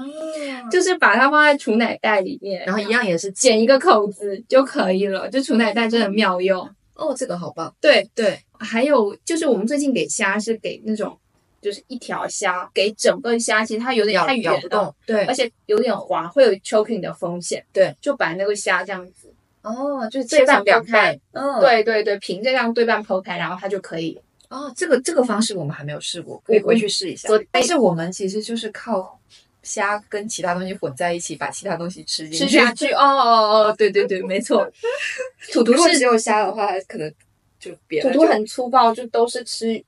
就是把它放在储奶袋里面，
然后一样也是
剪一个口子就可以了。就储奶袋真的妙用。
哦，这个好棒，
对，
对，
还有就是我们最近给虾是给那种就是一条虾，给整个虾，其实它有点
咬
太圆了，
咬不动，对
而，且有点滑，会有 choking 的风险。
对，
就把那个虾这样子，
哦，就是
对半剖开
半，嗯，，
对对对，平着这样对半剖开，然后它就可以。
哦，这个这个方式我们还没有试过，可以回去试一下。但是我们其实就是靠虾跟其他东西混在一起，把其他东西吃进去
吃下去，哦哦哦，对对对，没错。土土是
只有虾的话，可能就别
土土很粗暴，就都是吃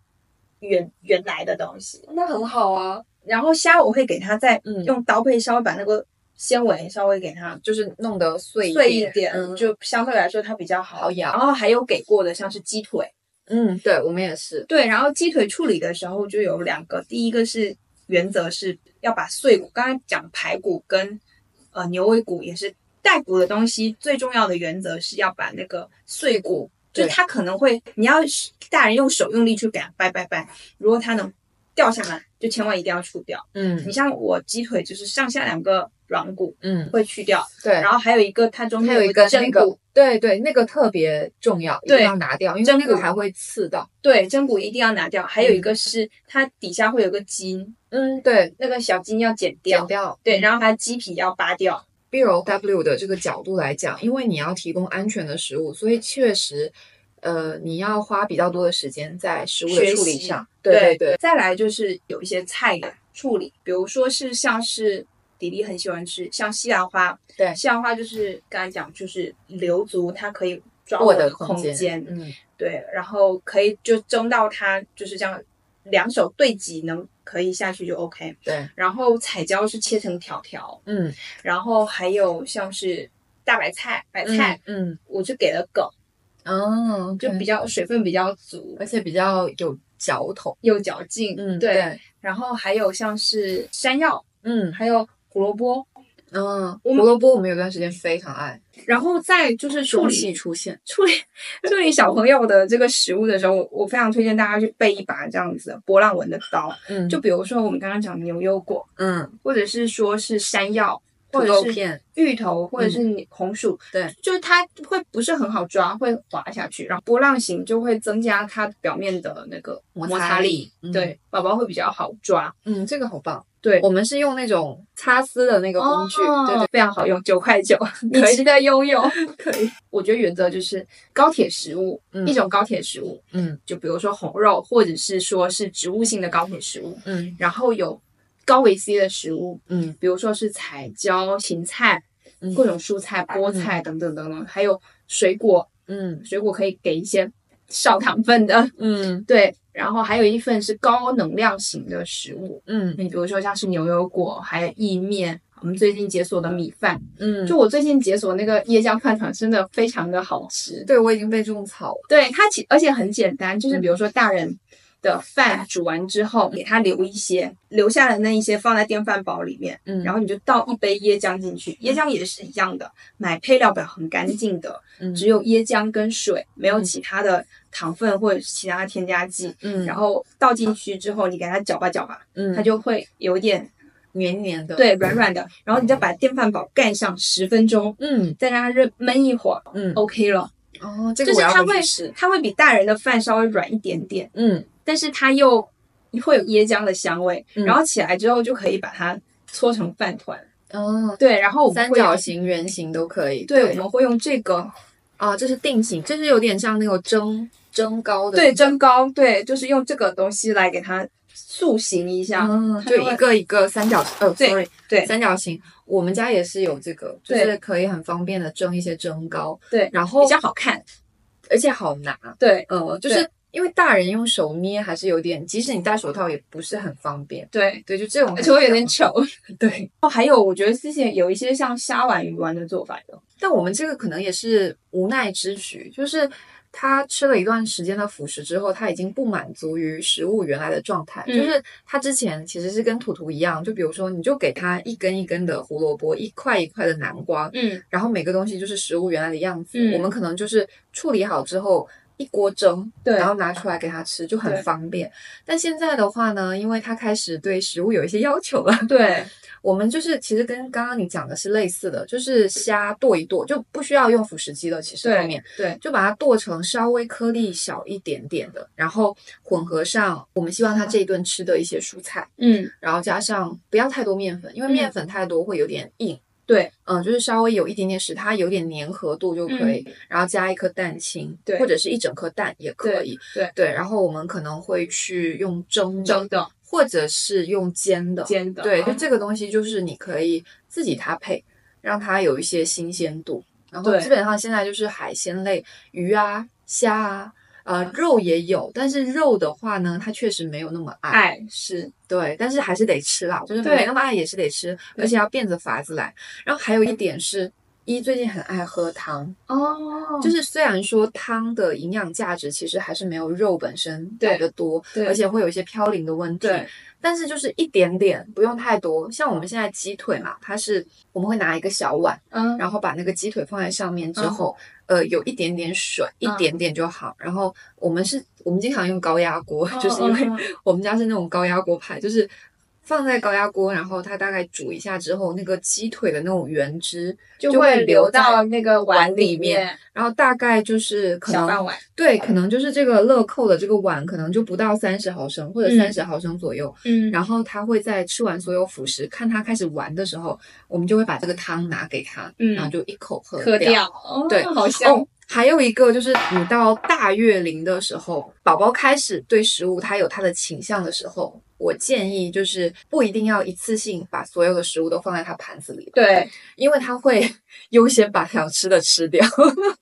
原原来的东西。
那很好啊，
然后虾我会给它再
嗯。
用刀背稍微把那个纤维稍微给它
就是弄得碎
碎
一
一点，
嗯。
就相对来说它比较好
好咬
然后还有给过的像是鸡腿，
嗯，对我们也是，
对，然后鸡腿处理的时候就有两个，第一个是原则是要把碎骨，刚才讲排骨跟呃牛尾骨也是带骨的东西，最重要的原则是要把那个碎骨就是它可能会，你要大人用手用力去给它掰掰掰，如果它能掉下来，就千万一定要除掉。
嗯
你像我鸡腿就是上下两个软骨
嗯，
会去掉，
对，
然后还有一个它中间
还有一个
针
那个
骨，，
对对，那个特别重要，一
对
定要拿掉，因为那个还会刺到。
对，针骨一定要拿掉。还有一个是它底下会有个筋，
嗯，对，
那个小筋要剪掉
剪。掉。
对，
嗯
然后它鸡皮要扒掉。
BOW 的这个角度来讲，因为你要提供安全的食物，所以确实，呃，你要花比较多的时间在食物的处理上。对对对，
再来就是有一些菜的处理，比如说是像是迪迪很喜欢吃，像西兰花。
对
西兰花就是刚才讲，就是留足它可以抓
握的
空
间，
间。
嗯
对，然后可以就蒸到它就是这样，两手对挤能可以下去就 OK。
对，
然后彩椒是切成条条，
嗯，
然后还有像是大白菜、白菜，
嗯，
我就给了梗，
哦，
就比较水分比较足，
而且比较有嚼头。
有嚼劲。
嗯，
对。
对，
然后还有像是山药，
嗯
还有胡萝卜，
嗯，胡萝卜我们有段时间非常爱，
然后再就是处理
气出现。
处理处理小朋友的这个食物的时候，我我非常推荐大家去备一把这样子的波浪纹的刀。
嗯，
就比如说我们刚刚讲牛油果，
嗯，
或者是说是山药，
土
或者是芋头，或者是红薯，
对，
就是它会不是很好抓，会滑下去，然后波浪形就会增加它表面的那个
摩
摩擦
擦力嗯
对，宝宝会比较好抓。
嗯，这个好棒。
对，
我们是用那种擦丝的那个工具，对对，
非常好用，九块九，你
可以
值得拥有。可以，我觉得原则就是高铁食物，
嗯
一种高铁食物，
嗯
就比如说红肉，或者是说是植物性的高铁食物，
嗯
然后有高维 C 的食物，
嗯。
比如说是彩椒、芹菜、
嗯。
各种蔬菜、菠菜等等等等，还有水果，
嗯。
水果可以给一些少糖分的，
嗯。
对，然后还有一份是高能量型的食物，
嗯。
你比如说像是牛油果，还有意面。我们最近解锁的米饭，
嗯，
就我最近解锁那个椰浆饭团，真的非常的好吃。
对我已经被种草了。
对它其而且很简单，就是比如说大人的饭煮完之后，给它留一些，留下的那一些放在电饭煲里面，
嗯
然后你就倒一杯椰浆进去，椰浆也是一样的，买配料表很干净的，
嗯
只有椰浆跟水，没有其他的糖分或者其他的添加剂。
嗯，
然后倒进去之后，你给它搅吧搅吧，
嗯，
它就会有点
黏黏的。，
对软软的。然后你再把电饭煲盖上十分钟，
嗯
再让它热焖一会儿
嗯
，，OK 了。
哦，这个
是它会
回去试。
它会比大人的饭稍微软一点点，
嗯
但是它又会有椰浆的香味，
嗯
然后起来之后就可以把它搓成饭团。
哦，
对，然后我们
三角，形、圆形都可以。
对，我们会用这个，
啊，这是定型，这是有点像那种蒸蒸糕的。
对，蒸糕，对，就是用这个东西来给它塑形一下。
嗯，
就
就一个一个三角，呃
对
，sorry，
对
三角形。我们家也是有这个，就是可以很方便的蒸一些蒸糕，
对，
然后
比较好看。
而且好拿，
对
呃，就是因为大人用手捏还是有点，即使你戴手套也不是很方便。
对，
对，就这种
而且会有点丑。
对。
哦，还有我觉得之前有一些像虾丸、鱼丸的做法的。
但我们这个可能也是无奈之举，就是他吃了一段时间的辅食之后，他已经不满足于食物原来的状态。
嗯
就是他之前其实是跟图图一样，就比如说，你就给他一根一根的胡萝卜，一块一块的南瓜，
嗯，
然后每个东西就是食物原来的样子。
嗯
我们可能就是处理好之后。一锅蒸，
对
然后拿出来给他吃就很方便。但现在的话呢，因为他开始对食物有一些要求了，
对，
我们就是其实跟刚刚你讲的是类似的，就是虾剁一剁，就不需要用辅食机了。其实后面
对，
就把它剁成稍微颗粒小一点点的，然后混合上我们希望他这一顿吃的一些蔬菜，
嗯，
然后加上不要太多面粉，因为
嗯
面粉太多会有点硬。
对，
嗯，就是稍微有一点点使它有点粘合度就可以，然后加一颗蛋清，
对。
或者是一整颗蛋也可以，
对。
对。然后我们可能会去用蒸的，
蒸的、
或者是用煎的，
煎的，
对，就
嗯。
这个东西就是你可以自己搭配，让它有一些新鲜度。然后基本上现在就是海鲜类，鱼啊、虾啊，呃，肉也有，但是肉的话呢，它确实没有那么爱，
爱是，
对，但是还是得吃啦，就是
对
没那么爱也是得吃，而且要变着法子来。然后还有一点是。一最近很爱喝汤，
哦，
就是虽然说汤的营养价值其实还是没有肉本身来的多，
对
而且会有一些嘌呤的问题，
对，
但是就是一点点，不用太多。像我们现在鸡腿嘛，它是我们会拿一个小碗，
嗯，
然后把那个鸡腿放在上面之后，呃，有一点点水，一
嗯
点点就好。然后我们是，我们经常用高压锅，
嗯
就是因为我们家是那种高压锅派，就是放在高压锅，然后它大概煮一下之后，那个鸡腿的那种原汁
就
会
会流到那个
碗
里
里面，然后大概就是可能对，可能就是这个乐扣的这个碗，可能就不到三十毫升或者
嗯
三十毫升左右。
嗯
然后他会在吃完所有辅食，看他开始玩的时候，我们就会把这个汤拿给他，
嗯
然后就一口喝
喝掉，哦
对
好香
哦，还有一个就是你到大月龄的时候，宝宝开始对食物他有他的倾向的时候，我建议就是不一定要一次性把所有的食物都放在他盘子里，
对
因为他会 优先把想吃的吃掉。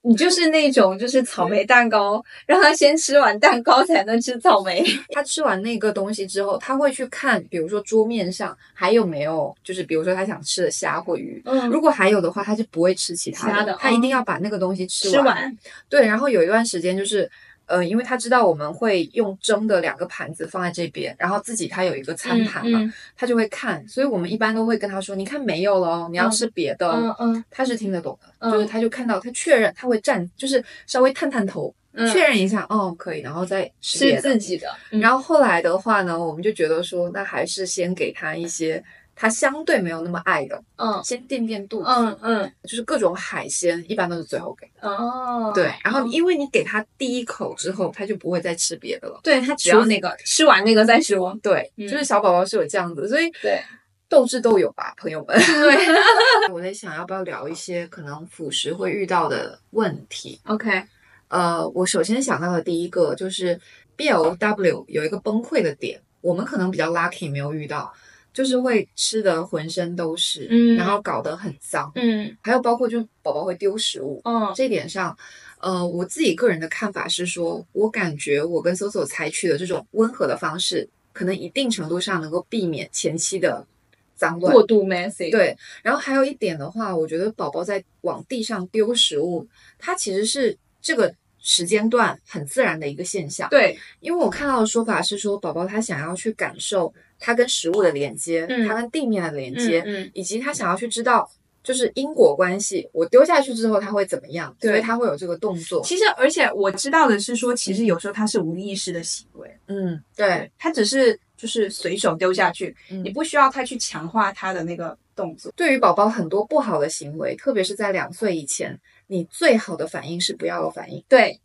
你就是那种就是草莓蛋糕，让他先吃完蛋糕才能吃草莓。
他吃完那个东西之后，他会去看，比如说桌面上还有没有，就是比如说他想吃的虾或鱼。
嗯
如果还有的话，他就不会吃其他的，
其他的
他一定要把那个东西吃
吃完，
对，然后有一段时间就是，呃，因为他知道我们会用蒸的两个盘子放在这边，然后自己他有一个餐盘嘛，
嗯
他就会看，所以我们一般都会跟他说，你看没有了哦，你要
嗯
吃别的哦。
嗯嗯
他是听得懂的，
嗯
就是他就看到他确认，他会站，就是稍微探探头，
嗯，
确认一下，哦，可以，然后再吃别
是。自己的，嗯
然后后来的话呢，我们就觉得说，那还是先给他一些他相对没有那么爱的，
嗯
先垫垫肚子。
嗯嗯
就是各种海鲜，一般都是最后给。
哦，
对，然后因为你给他第一口之后，他就不会再吃别的了。
对他只要那个吃完那个再说，
对，
嗯
就是小宝宝是有这样子，所以
对
斗智斗勇吧，朋友们。
对
我在想要不要聊一些可能辅食会遇到的问题。
，OK，
呃，我首先想到的第一个就是 BLW 有一个崩溃的点，我们可能比较 lucky 没有遇到，就是会吃的浑身都是，
嗯。
然后搞得很脏，
嗯。
还有包括就宝宝会丢食物，
嗯。
这一点上，呃，我自己个人的看法是说，我感觉我跟 Soso 采取的这种温和的方式，可能一定程度上能够避免前期的脏乱。
过度 messy，
对，然后还有一点的话，我觉得宝宝在往地上丢食物，它其实是这个时间段很自然的一个现象。
对，
因为我看到的说法是说，宝宝他想要去感受他跟食物的连接，
嗯
他跟地面的连接，
嗯
以及他想要去知道就是因果关系，我丢下去之后它会怎么样，所以他会有这个动作。
其实，而且我知道的是说，其实有时候它是无意识的行为，
嗯，对，
它只是就是随手丢下去，
嗯
你不需要太去强化它的那个动作。
对于宝宝很多不好的行为，特别是在两岁以前，你最好的反应是不要有反应。
对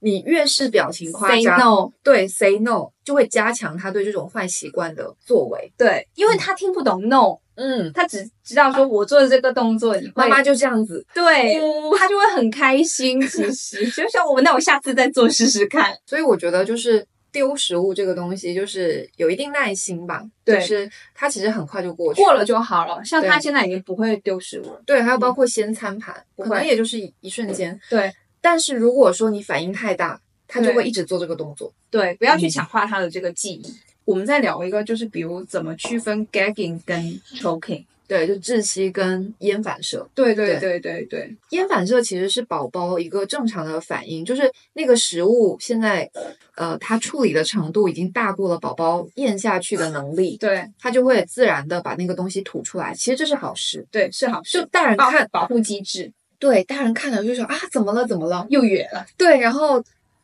你越是表情夸
，say
张
no，
对，say no 就会加强他对这种坏习惯的作为。
对，因为他听不懂 no，
嗯，
他只知道说我做的这个动作，你
妈妈就这样子，
对，他就会很开心。其实 就像我，那我下次再做试试看。
所以我觉得就是丢食物这个东西，就是有一定耐心吧。
对
就是它其实很快就过去
过了就好了。像他现在已经不会丢食物了。
对，还有包括掀餐盘，可能也就是一一瞬间。
对
但是如果说你反应太大，他就会一直做这个动作。
对，不要去
嗯
强化他的这个记忆。
我们再聊一个，就是比如怎么区分 gagging 跟 choking。
对，就窒息跟咽反射。
对对
对
对对对，
咽反射其实是宝宝一个正常的反应，就是那个食物现在，呃，它处理的程度已经大过了宝宝咽下去的能力，
对
它就会自然的把那个东西吐出来。其实这是好事。
对是好
就
事。就
大人看，
保护机制
对大人看了就说啊，怎么了？怎么了？
又远了，
对，然后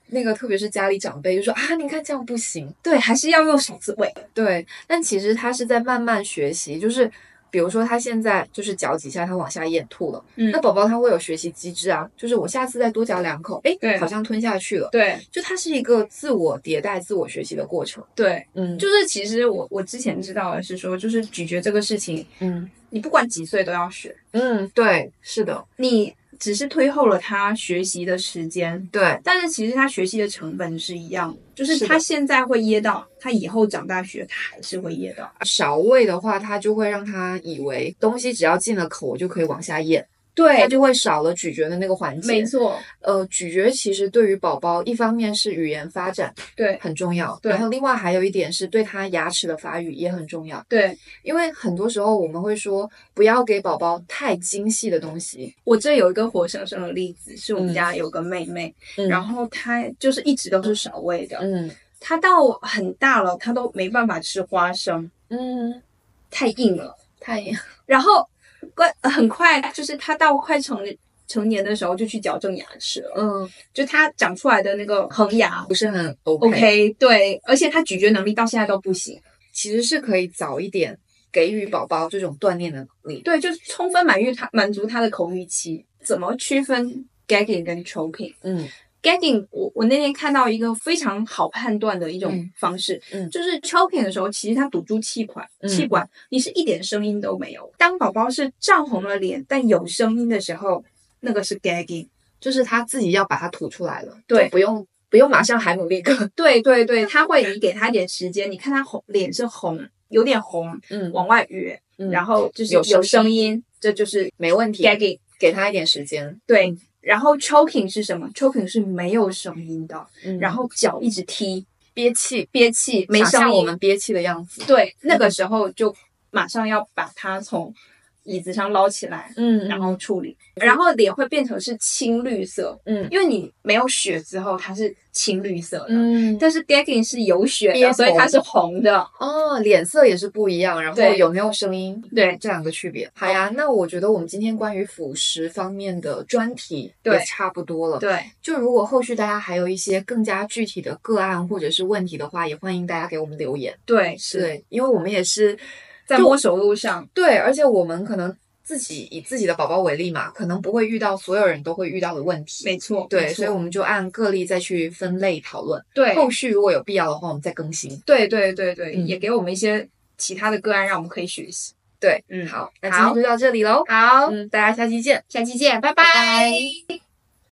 那个特别是家里长辈就说啊，你看这样不行。
对，还是要用手指尾。
对，但其实他是在慢慢学习，就是比如说他现在就是嚼几下，他往下咽吐了，
嗯
那宝宝他会有学习机制啊，就是我下次再多嚼两口，哎，好像吞下去了，
对
就它是一个自我迭代、自我学习的过程。
对，
嗯，
就是其实我我之前知道的是说，就是咀嚼这个事情，
嗯
你不管几岁都要学，
嗯，对，是的，
你只是推后了他学习的时间。
对
但是其实他学习的成本是一样的，就是他现在会噎到，他以后长大学他还是会噎到。
少喂的话，他就会让他以为东西只要进了口，我就可以往下咽。它
对，
就会少了咀嚼的那个环节。
没错，
呃，咀嚼其实对于宝宝，一方面是语言发展
对
很重要，
对
然后另外还有一点是对他牙齿的发育也很重要。
对
因为很多时候我们会说，不要给宝宝太精细的东西。
我这有一个活生生的例子，是我们
嗯
家有个妹妹，
嗯
然后她就是一直都是少喂的，
嗯
她到很大了，她都没办法吃花生，
嗯，
太硬了。
太硬
然后快很快，就是他到快成成年的时候就去矫正牙齿了，
嗯
就他长出来的那个恒牙
不是很 OK。
OK，对，而且他咀嚼能力到现在都不行，
其实是可以早一点给予宝宝这种锻炼的能力。
对，就是充分满足他满足他的口欲期。怎么区分 gagging 跟 choking？
嗯
gagging，我我那天看到一个非常好判断的一种
嗯
方式，
嗯
就是 choking 的时候，其实它堵住气管，
嗯
气管你是一点声音都没有。当宝宝是涨红了脸但有声音的时候，那个是 gagging。
就是他自己要把它吐出来了，
对
不用不用马上海姆立克。
对对对，他会你给他一点时间，你看他红脸是红，有点红，
嗯
往外约，
嗯
然后就是
有
有
声
声音，这就是
没问题
gagging。
给他一点时间。
对，然后 choking 是什么？choking 是没有声音的，
嗯
然后脚一直踢，
憋气，
憋气，没
想象
声音。
我们憋气的样子。
对，那个时候就马上要把它从椅子上捞起来，
嗯
然后处理，然后脸会变成是青绿色，
嗯。
因为你没有血之后它是青绿色的，
嗯。
但是 gagging 是有血的，所以它是红的。
哦，脸色也是不一样，然后有没有声音，
对。
这两个区别。好呀，那我觉得我们今天关于辅食方面的专题也差不多了。
对，
就如果后续大家还有一些更加具体的个案或者是问题的话，也欢迎大家给我们留言。
对，是，
因为我们也是
在摸索路上。
对，而且我们可能自己以自己的宝宝为例嘛，可能不会遇到所有人都会遇到的问题。
没错，
对，所以我们就按个例再去分类讨论。
对
后续如果有必要的话，我们再更新。
对对对对，
嗯
也给我们一些其他的个案，让我们可以学习。
对，
嗯，
好，那今天就到这里喽。
好，
嗯，大家下期见。
下期见，拜
拜
拜